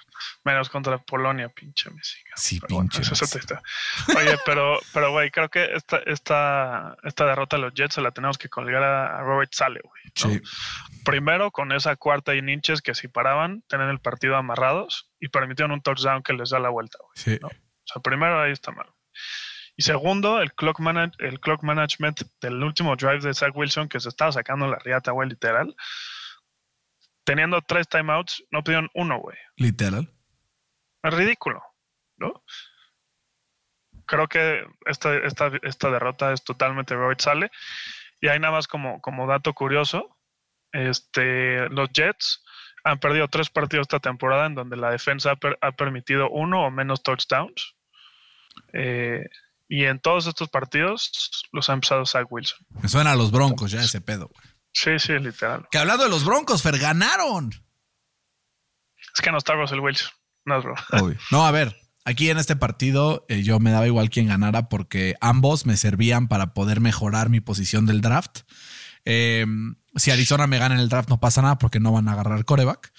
Menos contra Polonia, pinche Messi. Sí, pero pinche. Bueno, eso está. Oye, pero, pero, güey, creo que esta, esta, esta derrota de los Jets se la tenemos que colgar a, Robert Sale, güey. ¿no? Sí. Primero, con esa cuarta y inches que si paraban, tener el partido amarrados y permitieron un touchdown que les da la vuelta, güey. Sí. ¿no? O sea, primero ahí está mal. Y segundo, el clock, manage, el clock management del último drive de Zach Wilson, que se estaba sacando la riata, güey, literal. Teniendo tres timeouts, no pidieron uno, güey. Literal. Es ridículo, ¿no? Creo que esta, esta, esta derrota es totalmente Robert Sale. Y hay nada más como, como dato curioso, este, los Jets han perdido tres partidos esta temporada en donde la defensa ha, per, ha permitido uno o menos touchdowns. Eh, y en todos estos partidos los ha empezado Zach Wilson. Me suena a los Broncos ya ese pedo, güey. Sí, sí, literal. Que hablando de los Broncos, Fer, ganaron. Es que no está Russell Wilson. No, bro. [LAUGHS] Obvio. No, a ver, aquí en este partido eh, yo me daba igual quien ganara porque ambos me servían para poder mejorar mi posición del draft. Eh, si Arizona me gana en el draft no pasa nada porque no van a agarrar coreback.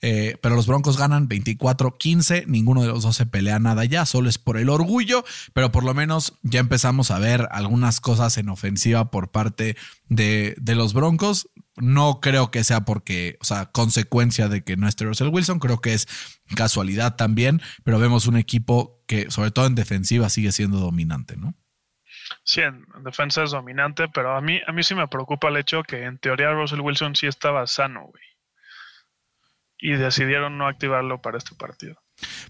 Eh, pero los Broncos ganan 24-15. Ninguno de los dos se pelea nada ya, solo es por el orgullo. Pero por lo menos ya empezamos a ver algunas cosas en ofensiva por parte de, de los Broncos. No creo que sea porque, o sea, consecuencia de que no esté Russell Wilson. Creo que es casualidad también. Pero vemos un equipo que, sobre todo en defensiva, sigue siendo dominante, ¿no? Sí, en defensa es dominante, pero a mí, a mí sí me preocupa el hecho que en teoría Russell Wilson sí estaba sano, güey. Y decidieron no activarlo para este partido.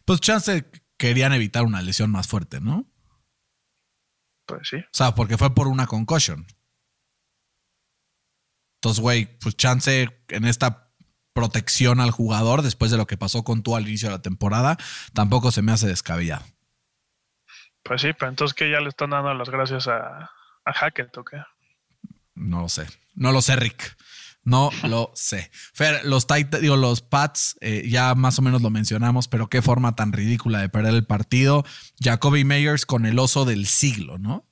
Pues chance querían evitar una lesión más fuerte, ¿no? Pues sí. O sea, porque fue por una concussion. Entonces, güey, pues chance en esta protección al jugador después de lo que pasó con tú al inicio de la temporada, tampoco se me hace descabellado. Pues sí, pero entonces que ya le están dando las gracias a, a Hackett o qué? No lo sé. No lo sé, Rick. No [LAUGHS] lo sé. Fer, los Titans, digo, los Pats, eh, ya más o menos lo mencionamos, pero qué forma tan ridícula de perder el partido. Jacoby Meyers con el oso del siglo, ¿no?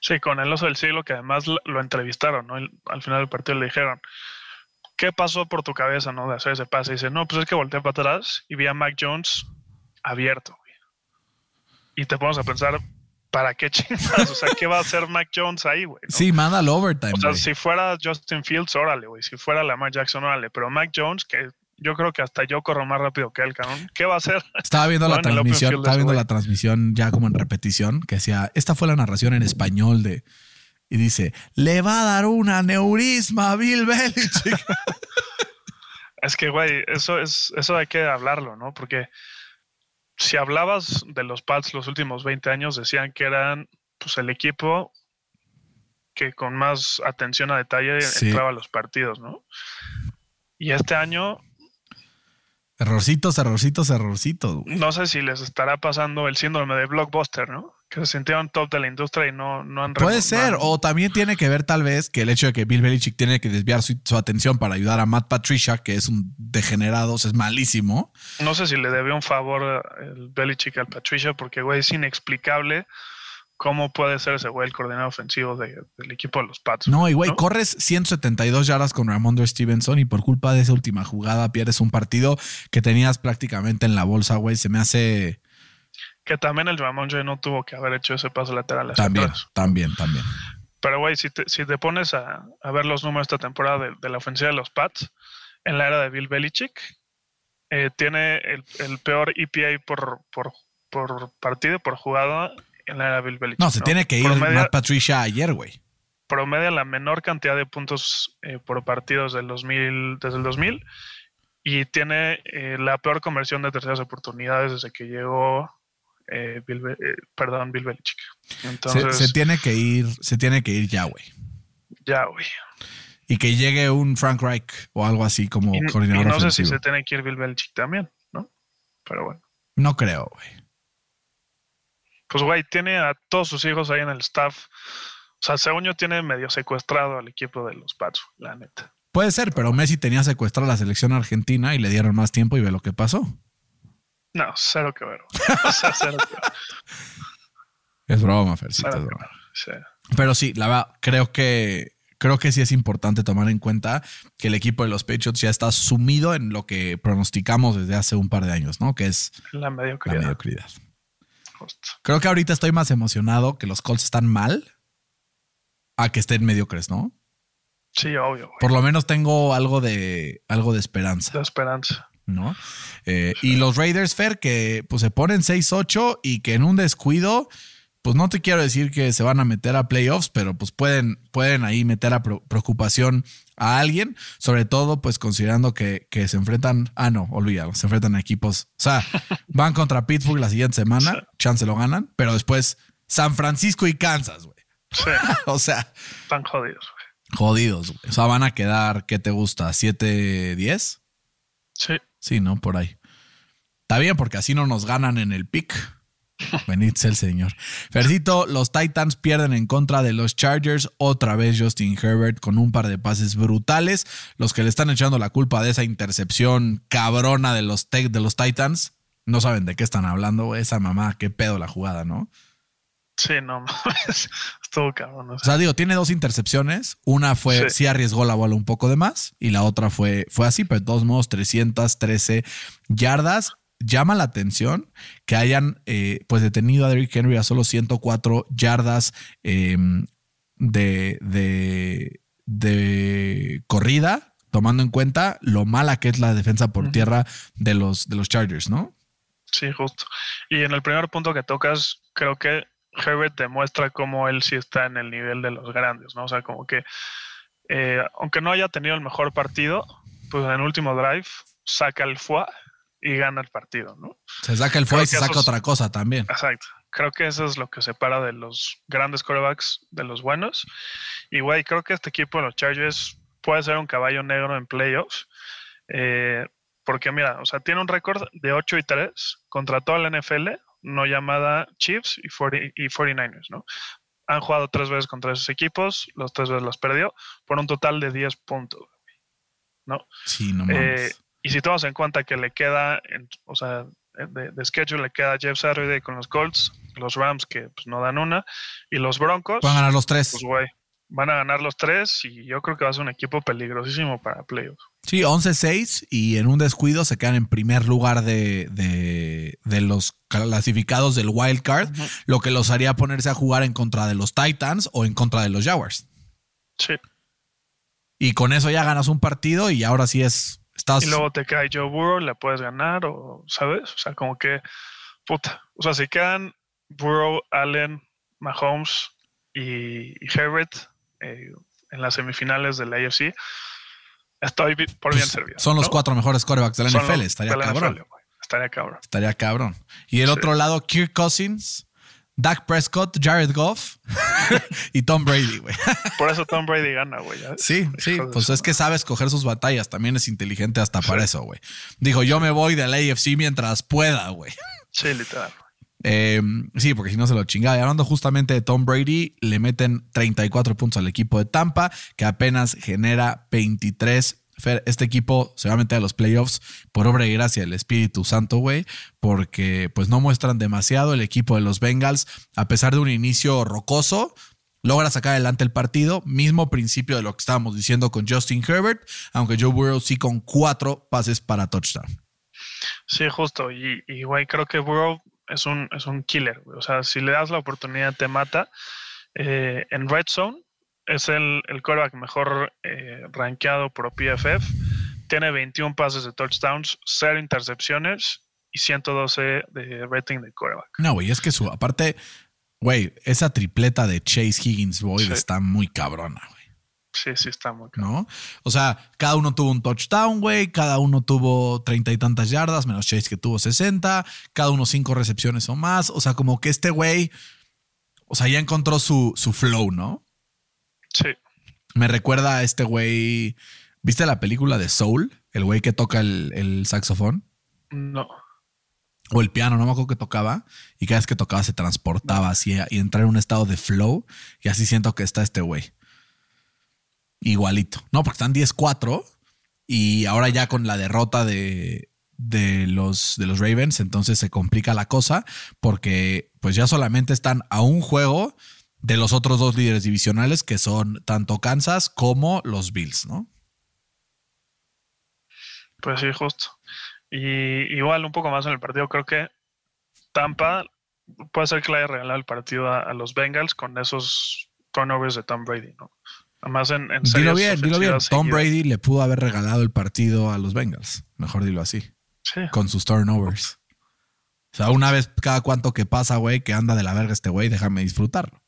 Sí, con el oso del siglo, que además lo entrevistaron, ¿no? Al final del partido le dijeron, ¿qué pasó por tu cabeza, no? De hacer ese pase. Y dice, no, pues es que volteé para atrás y vi a Mac Jones abierto y te ponemos a pensar, ¿para qué chingas? O sea, ¿qué va a hacer Mac Jones ahí, güey? ¿no? Sí, manda al overtime. O sea, si fuera Justin Fields, órale, güey. Si fuera Lamar Jackson, órale. Pero Mac Jones, que yo creo que hasta yo corro más rápido que él, cabrón. ¿Qué va a hacer? [LAUGHS] Estaba viendo la transmisión, estaba viendo la transmisión ya como en repetición, que decía, esta fue la narración en español de. Y dice, le va a dar una aneurisma a Bill Belichick. [LAUGHS] Es que, güey, eso, es, eso hay que hablarlo, ¿no? Porque si hablabas de los Pats los últimos 20 años, decían que eran pues, el equipo que con más atención a detalle Sí. entraba a los partidos, ¿no? Y este año errorcitos, errorcitos, errorcitos. güey. no sé si les estará pasando el síndrome de blockbuster, ¿no? Que se sintieron top de la industria y no, no han Puede ser, o también tiene que ver tal vez que el hecho de que Bill Belichick tiene que desviar su, su atención para ayudar a Matt Patricia, que es un degenerado, o sea, es malísimo. No sé si le debió un favor el Belichick al Patricia, porque, güey, es inexplicable cómo puede ser ese güey el coordinador ofensivo de- del equipo de los Pats. No, y güey, ¿no? corres 172 yardas con Ramondre Stevenson y por culpa de esa última jugada pierdes un partido que tenías prácticamente en la bolsa, güey. Se me hace Que también el Ramondre no tuvo que haber hecho ese paso lateral también, atrás. también, también. Pero, güey, si te, si te pones a, a ver los números esta temporada de, de la ofensiva de los Pats, en la era de Bill Belichick, eh, tiene el, el peor EPA por, por, por partido, por jugada, en la era Bill Belichick. No, se tiene que ir Promedia- Matt Patricia ayer, güey. promedia la menor cantidad de puntos eh, por partidos del 2000, desde el 2000 y tiene eh, la peor conversión de terceras oportunidades desde que llegó eh, Bill eh, perdón, Bill Belichick. Se, Entonces, se tiene que ir, se tiene que ir ya, güey. ya, güey. Y que llegue un Frank Reich o algo así como Y, y coordinador no sé si se tiene que ir Bill Belichick también, ¿no? Pero bueno. No creo, güey. Pues, güey, tiene a todos sus hijos ahí en el staff. O sea, según yo, tiene medio secuestrado al equipo de los Pats, la neta. Puede ser, pero Messi tenía secuestrada la selección argentina y le dieron más tiempo y ve lo que pasó. No, cero que ver. O sea, cero que ver. Es broma, es. Sí. Pero sí, la verdad, creo que creo que sí es importante tomar en cuenta que el equipo de los Patriots ya está sumido en lo que pronosticamos desde hace un par de años, ¿no? Que es La la mediocridad. Justo. Creo que ahorita estoy más emocionado que los Colts están mal a que estén mediocres, ¿no? Sí, obvio, güey. Por lo menos tengo algo de algo de esperanza. De esperanza. ¿no? Eh, y los Raiders, Fer, que pues se ponen 6-8 y que en un descuido, pues no te quiero decir que se van a meter a playoffs, pero pues pueden, pueden ahí meter a preocupación a alguien, sobre todo pues considerando que, que se enfrentan, ah no, olvídalo, se enfrentan a equipos, o sea, [LAUGHS] van contra Pittsburgh la siguiente semana, chance lo ganan, pero después San Francisco y Kansas, güey. Sí, [LAUGHS] O sea, están jodidos, güey. jodidos, güey. O sea, van a quedar, ¿qué te gusta? ¿7-10? Sí, Sí, ¿no? Por ahí. Está bien, porque así no nos ganan en el pick. Bendito sea el Señor. Fercito, los Titans pierden en contra de los Chargers. Otra vez Justin Herbert con un par de pases brutales. Los que le están echando la culpa de esa intercepción cabrona de los, de los Titans no saben de qué están hablando. Esa mamá, qué pedo la jugada, ¿no? sí, no mames. [LAUGHS] Estuvo cabrón. o O sea, sea, digo, tiene dos intercepciones. Una fue, sí, Sí. arriesgó la bola un poco de más y la otra fue, fue así, pero de todos modos, 313 yardas. Llama la atención que hayan eh, pues detenido a Derrick Henry a solo 104 yardas eh, de, de, de corrida, tomando en cuenta lo mala que es la defensa por tierra de los, de los Chargers, ¿no? sí, justo. Y en el primer punto que tocas, creo que Herbert demuestra cómo él sí está en el nivel de los grandes, ¿no? O sea, como que, eh, aunque no haya tenido el mejor partido, pues en el último drive saca el FUA y gana el partido, ¿no? Se saca el fuego y se saca otra cosa también. Exacto. Creo que eso es lo que separa de los grandes quarterbacks de los buenos. Y, güey, creo que este equipo de los Chargers puede ser un caballo negro en playoffs. Eh, porque, mira, o sea, tiene un récord de 8 y 3 contra toda la NFL, no llamada Chiefs y, 40 y 49ers, ¿no? Han jugado tres veces contra esos equipos, los tres veces los perdió, por un total de 10 puntos. ¿no? Sí, no Eh, mames. Y si tomamos en cuenta que le queda, o sea, de, de schedule le queda Jeff Saturday con los Colts, los Rams que pues, no dan una, y los Broncos, Pueden ganar los tres. pues güey, van a ganar los tres y yo creo que va a ser un equipo peligrosísimo para playoffs. Sí, 11-6 y en un descuido se quedan en primer lugar de, de, de los clasificados del wild card, lo que los haría ponerse a jugar en contra de los Titans o en contra de los Jaguars. Sí. Y con eso ya ganas un partido y ahora sí es. Estás. Y luego te cae Joe Burrow, le puedes ganar, o, ¿sabes? O sea, como que, puta. O sea, si quedan Burrow, Allen, Mahomes y, y Herbert eh, en las semifinales de la AFC, estoy por bien pues, servido. son los ¿no? cuatro mejores corebacks de la Son NFL. Estaría la cabrón. NFL. Estaría cabrón. Estaría cabrón. Y el Sí. otro lado, Kirk Cousins, Dak Prescott, Jared Goff [LAUGHS] y Tom Brady, güey. Por eso Tom Brady gana, güey. Sí, sí, pues es que sabe escoger sus batallas. También es inteligente hasta para eso, güey. Dijo, yo me voy del AFC mientras pueda, güey. Sí, literal. Eh, sí, porque si no se lo chingaba. Y hablando justamente de Tom Brady, le meten 34 puntos al equipo de Tampa, que apenas genera 23. Fer, este equipo se va a meter a los playoffs por obra y gracia del Espíritu Santo, güey, porque pues no muestran demasiado. El equipo de los Bengals, a pesar de un inicio rocoso, logra sacar adelante el partido. Mismo principio de lo que estábamos diciendo con Justin Herbert, aunque Joe Burrow sí con cuatro pases para touchdown. Sí, justo. Y, güey, creo que Burrow es un, es un killer. O sea, si le das la oportunidad, te mata. Eh, en Red Zone es el, el quarterback mejor eh, rankeado por PFF. Tiene 21 pases de touchdowns, 0 intercepciones y 112 de rating de quarterback. No, güey, es que su, aparte, güey, esa tripleta de Chase Higgins Boyd Sí. está muy cabrona, güey. Sí, sí, está muy ¿no? O sea, cada uno tuvo un touchdown, güey, cada uno tuvo treinta y tantas yardas, menos Chase que tuvo 60, cada uno cinco recepciones o más. O sea, como que este güey, o sea, ya encontró su, su flow, ¿no? Sí. Me recuerda a este güey. ¿Viste la película de Soul? El güey que toca el, el saxofón. No. O el piano, no me acuerdo que tocaba. Y cada vez que tocaba se transportaba así y entrar en un estado de flow. Y así siento que está este güey. Igualito. No, porque están 10-4 y ahora ya con la derrota de, de, los, de los Ravens, entonces se complica la cosa porque pues ya solamente están a un juego de los otros dos líderes divisionales que son tanto Kansas como los Bills, ¿no? Pues sí, justo. Y igual un poco más en el partido, creo que Tampa puede ser que le haya regalado el partido a, a los Bengals con esos turnovers de Tom Brady, ¿no? Además, en, en dilo bien, dilo bien. Tom Brady le pudo haber regalado el partido a los Bengals. Mejor dilo así. Sí. Con sus turnovers. O sea, una vez cada cuanto que pasa, güey, que anda de la verga este güey, déjame disfrutarlo.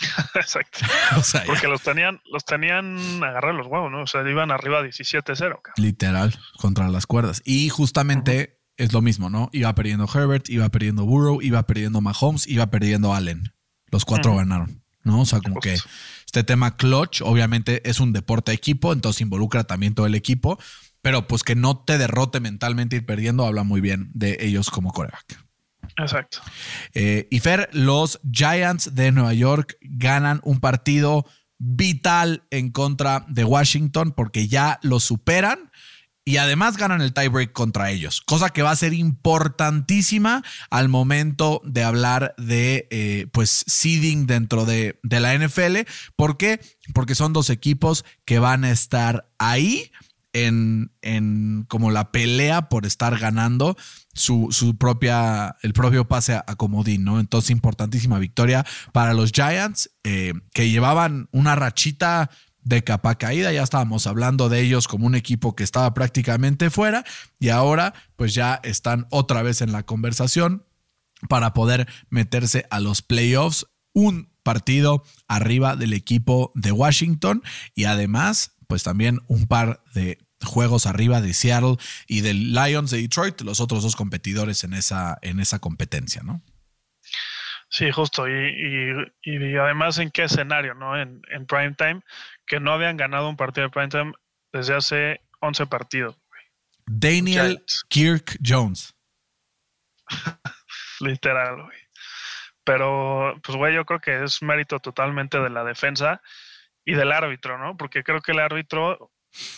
[LAUGHS] Exacto. O sea, Porque los tenían, los tenían agarrar los huevos, ¿no? O sea, iban arriba 17-0. Literal, contra las cuerdas. Y justamente uh -huh. es lo mismo, ¿no? Iba perdiendo Herbert, iba perdiendo Burrow, iba perdiendo Mahomes, iba perdiendo Allen. Los cuatro uh -huh. ganaron. ¿no? O sea, como que este tema clutch, obviamente es un deporte equipo, entonces involucra también todo el equipo, pero pues que no te derrote mentalmente ir perdiendo, habla muy bien de ellos como coreback. Exacto. Eh, y Fer, los Giants de Nueva York ganan un partido vital en contra de Washington porque ya lo superan y además ganan el tiebreak contra ellos, cosa que va a ser importantísima al momento de hablar de eh, pues seeding dentro de, de, la NFL. ¿Por qué? Porque son dos equipos que van a estar ahí en, en como la pelea por estar ganando su, propia, el propio pase a, a, comodín, ¿no? Entonces, importantísima victoria para los Giants eh, que llevaban una rachita de capa caída. Ya estábamos hablando de ellos como un equipo que estaba prácticamente fuera y ahora pues ya están otra vez en la conversación para poder meterse a los playoffs. Un partido arriba del equipo de Washington y además pues también un par de juegos arriba de Seattle y del Lions de Detroit, los otros dos competidores en esa, en esa competencia, ¿no? Sí, justo. Y, y, y, además, ¿en qué escenario? ¿no? En, en prime time, que no habían ganado un partido de prime time desde hace 11 partidos. Daniel Giants. Kirk Jones. [LAUGHS] Literal, güey. Pero, pues, güey, yo creo que es mérito totalmente de la defensa y del árbitro, ¿no? Porque creo que el árbitro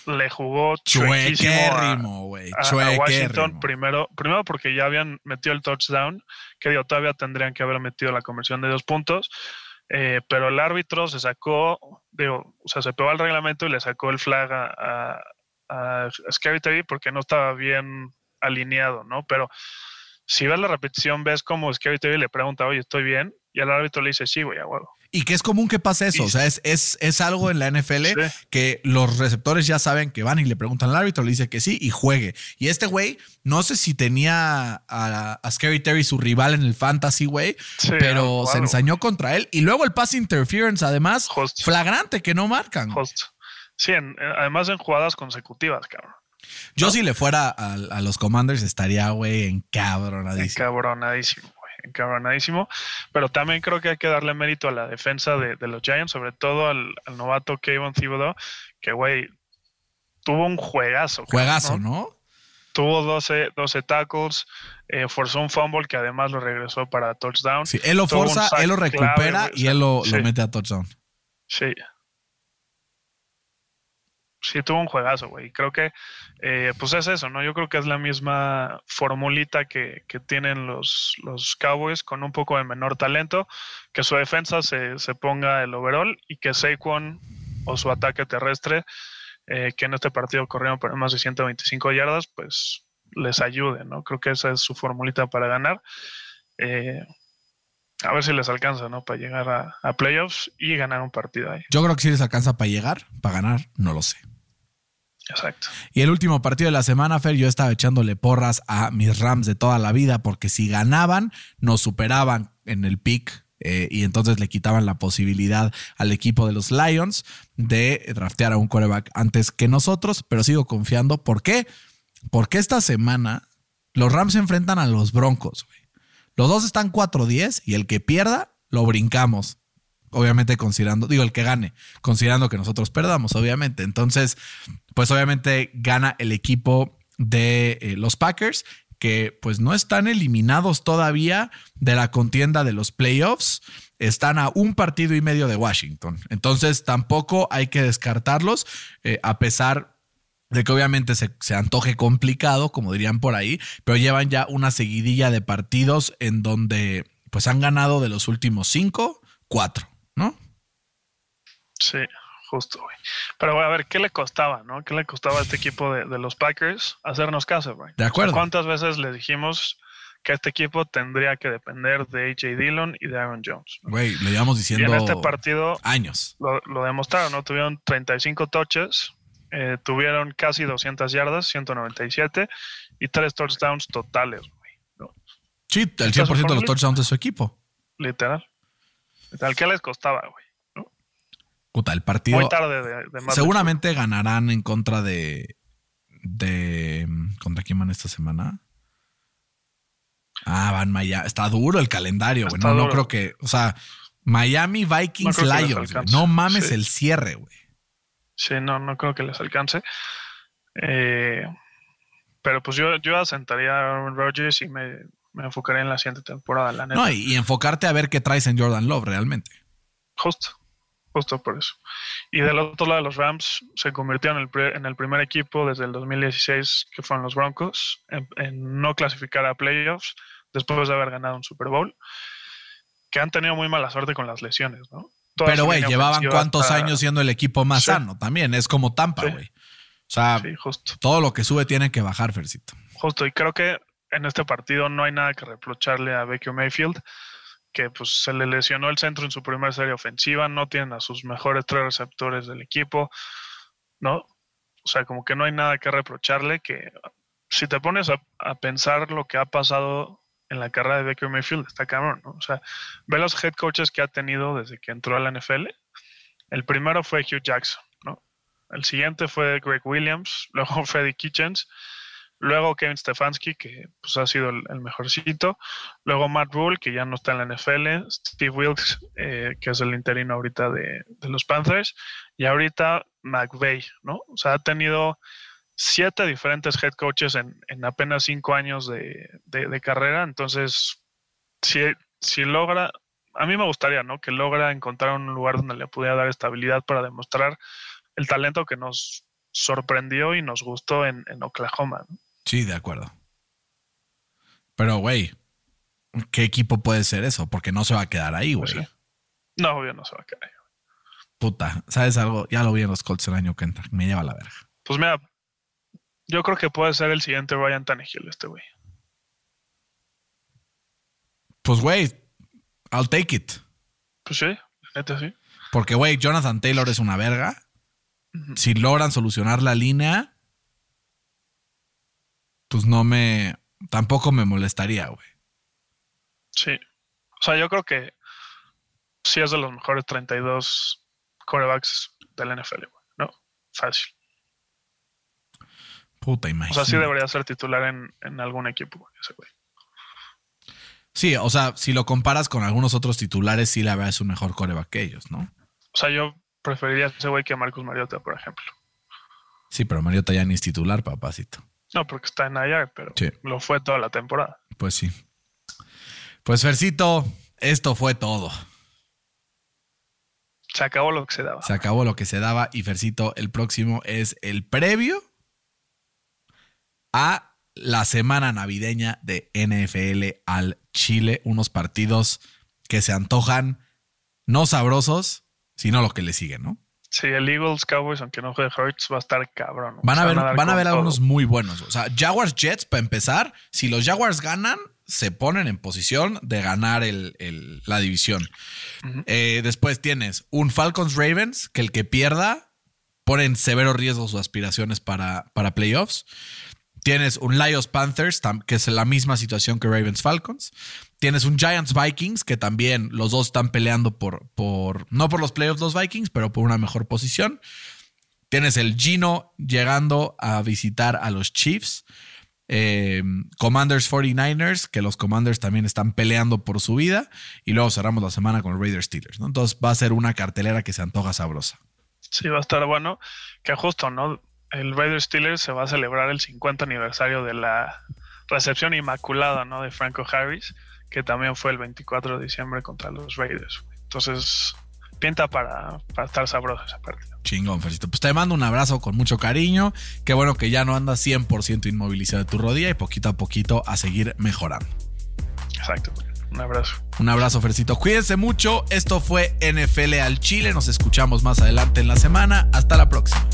le jugó chuequérrimo, güey. A, a, Washington primero, primero porque ya habían metido el touchdown, que digo, todavía tendrían que haber metido la conversión de dos puntos. Eh, pero el árbitro se sacó, digo, o sea, se pegó al reglamento y le sacó el flag a, a, Scary Terry porque no estaba bien alineado, ¿no? Pero si ves la repetición, ves como Scary Terry le pregunta, oye, ¿estoy bien? Y el árbitro le dice, sí, güey, a huevo. Y que es común que pase eso. O sea, es, es, es algo en la NFL sí. que los receptores ya saben que van y le preguntan al árbitro, le dice que sí y juegue. Y este güey, no sé si tenía a, a Scary Terry su rival en el fantasy, güey, sí, pero claro. se ensañó contra él. Y luego el pass interference, además, flagrante que no marcan. Just. Sí, en, además en jugadas consecutivas, cabrón. Yo ¿No? si le fuera a, a los Commanders estaría, güey, encabronadísimo. Encabronadísimo encabronadísimo, pero también creo que hay que darle mérito a la defensa de, de los Giants, sobre todo al, al novato Kevin Thibodeau, que güey, tuvo un juegazo. Juegazo, ¿no? ¿no? Tuvo 12, 12 tackles, eh, forzó un fumble que además lo regresó para touchdown. Sí, él lo forza, él lo recupera clave, y él lo, sí. lo mete a touchdown. Sí, sí tuvo un juegazo, güey. Creo que, eh, pues es eso, ¿no? Yo creo que es la misma formulita que, que, tienen los, los Cowboys con un poco de menor talento, que su defensa se, se ponga el overall y que Saquon o su ataque terrestre, eh, que en este partido corrieron por más de 125 yardas, pues les ayude, ¿no? Creo que esa es su formulita para ganar. Eh, a ver si les alcanza, ¿no? Para llegar a, a, playoffs y ganar un partido ahí. Yo creo que si les alcanza para llegar, para ganar, no lo sé. Exacto. Y el último partido de la semana, Fer, yo estaba echándole porras a mis Rams de toda la vida, porque si ganaban, nos superaban en el pick eh, y entonces le quitaban la posibilidad al equipo de los Lions de draftear a un coreback antes que nosotros, pero sigo confiando. ¿Por qué? Porque esta semana los Rams se enfrentan a los Broncos. güey. Los dos están 4-10 y el que pierda lo brincamos. Obviamente considerando, digo, el que gane, considerando que nosotros perdamos, obviamente. Entonces, pues obviamente gana el equipo de eh, los Packers, que pues no están eliminados todavía de la contienda de los playoffs. Están a un partido y medio de Washington. Entonces tampoco hay que descartarlos, eh, a pesar de que obviamente se, se, antoje complicado, como dirían por ahí, pero llevan ya una seguidilla de partidos en donde pues han ganado de los últimos cinco, cuatro, ¿no? Sí, justo, güey. Pero güey, a ver, ¿qué le costaba, no? ¿Qué le costaba a este equipo de, de los Packers hacernos caso, güey? De acuerdo. O sea, ¿Cuántas veces le dijimos que este equipo tendría que depender de AJ Dillon y de Aaron Jones? ¿no? Güey, le llevamos Y diciendo en este partido años. lo, lo demostraron, ¿no? Tuvieron 35 touches, eh, tuvieron casi 200 yardas, 197 y tres touchdowns totales, güey. ¿no? Sí, el Está 100% de los touchdowns de su equipo. Literal. Literal, ¿qué les costaba, güey? ¿no? Puta, el partido. Muy tarde de, de Seguramente ganarán en contra de. de ¿Contra quién van esta semana? Ah, van Miami. Está duro el calendario, güey. No, no creo que. O sea, Miami, Vikings, No Lions. No mames Sí. el cierre, güey. Sí, no, no creo que les alcance. Eh, pero pues yo, yo asentaría a Aaron Rodgers y me, me enfocaría en la siguiente temporada, la neta. No, y, y enfocarte a ver qué traes en Jordan Love realmente. Justo, justo por eso. Y del otro lado, los Rams se convirtieron en el, pri- en el primer equipo desde el 2016, que fueron los Broncos, en, en no clasificar a playoffs después de haber ganado un Super Bowl, que han tenido muy mala suerte con las lesiones, ¿no? Pero, güey, llevaban cuántos años siendo el equipo más Sí. sano también. Es como Tampa, Sí. güey. O sea, Sí, justo. todo lo que sube tiene que bajar, Fercito. Justo, y creo que en este partido no hay nada que reprocharle a Baker Mayfield, que pues se le lesionó el centro en su primera serie ofensiva, no tienen a sus mejores tres receptores del equipo, ¿no? O sea, como que no hay nada que reprocharle, que si te pones a, a pensar lo que ha pasado en la carrera de Baker Mayfield, está cabrón, ¿no? O sea, ve los head coaches que ha tenido desde que entró a la NFL. El primero fue Hugh Jackson, ¿no? El siguiente fue Greg Williams, [LAUGHS] luego Freddie Kitchens, luego Kevin Stefanski, que pues, ha sido el, mejorcito, luego Matt Rule, que ya no está en la NFL, Steve Wilkes, eh, que es el interino ahorita de, de los Panthers, y ahorita McVay, ¿no? O sea, ha tenido siete diferentes head coaches en, en apenas cinco años de, de- de carrera, entonces, si, si logra, a mí me gustaría, ¿no? Que logra encontrar un lugar donde le pudiera dar estabilidad para demostrar el talento que nos sorprendió y nos gustó en, en Oklahoma. ¿no? Sí, de acuerdo. Pero, güey, ¿qué equipo puede ser eso? Porque no se va a quedar ahí, güey. Pues sí. No, obvio no se va a caer. Puta, ¿sabes algo? Ya lo vi en los Colts el año que entra. Me lleva a la verga. Pues mira, yo creo que puede ser el siguiente Ryan Tannehill este güey. Pues, güey, I'll take it. Pues sí, la neta sí. Porque, güey, Jonathan Taylor es una verga. Si logran solucionar la línea, pues no me. Tampoco me molestaría, güey. Sí. O sea, yo creo que sí es de los mejores 32 corebacks del NFL, güey. ¿No? Fácil. Puta, O imagínate. sea, sí debería ser titular en, en algún equipo, ese güey. Sí, o sea, si lo comparas con algunos otros titulares, sí la verdad es un mejor coreback que ellos, ¿no? O sea, yo preferiría a ese güey que a Marcus Mariota, por ejemplo. Sí, pero Mariota ya ni es titular, papacito. No, porque está en IR, pero Sí. lo fue toda la temporada. Pues sí. Pues Fercito, esto fue todo. Se acabó lo que se daba. Se acabó lo que se daba y Fercito, el próximo es el previo a la semana navideña de NFL al Chile. Unos partidos que se antojan no sabrosos, sino lo que le sigue, ¿no? Sí, el Eagles Cowboys, aunque no juegue Hurts, va a estar cabrón. Van a ver, van a ver algunos muy buenos. O sea, Jaguars Jets, para empezar, si los Jaguars ganan, se ponen en posición de ganar el- el- la división. Eh, después tienes un Falcons Ravens, que el que pierda pone en severo riesgo sus aspiraciones para, para playoffs. Tienes un Lions Panthers, que es la misma situación que Ravens Falcons. Tienes un Giants Vikings, que también los dos están peleando por, por, no por los playoffs los Vikings, pero por una mejor posición. Tienes el Gino llegando a visitar a los Chiefs. Eh, Commanders 49ers, que los Commanders también están peleando por su vida. Y luego cerramos la semana con Raiders Steelers. ¿no? Entonces va a ser una cartelera que se antoja sabrosa. Sí, va a estar bueno. Que justo, ¿no? El Raiders Steelers se va a celebrar el 50 aniversario de la recepción inmaculada, ¿no? De Franco Harris que también fue el 24 de diciembre contra los Raiders. Entonces, pinta para, estar sabroso esa parte. Chingón, Fercito. Pues te mando un abrazo con mucho cariño. Qué bueno que ya no andas 100% inmovilizado de tu rodilla y poquito a poquito a seguir mejorando. Exacto. Un abrazo. Un abrazo, Fercito. Cuídense mucho. Esto fue NFL al Chile. Nos escuchamos más adelante en la semana. Hasta la próxima.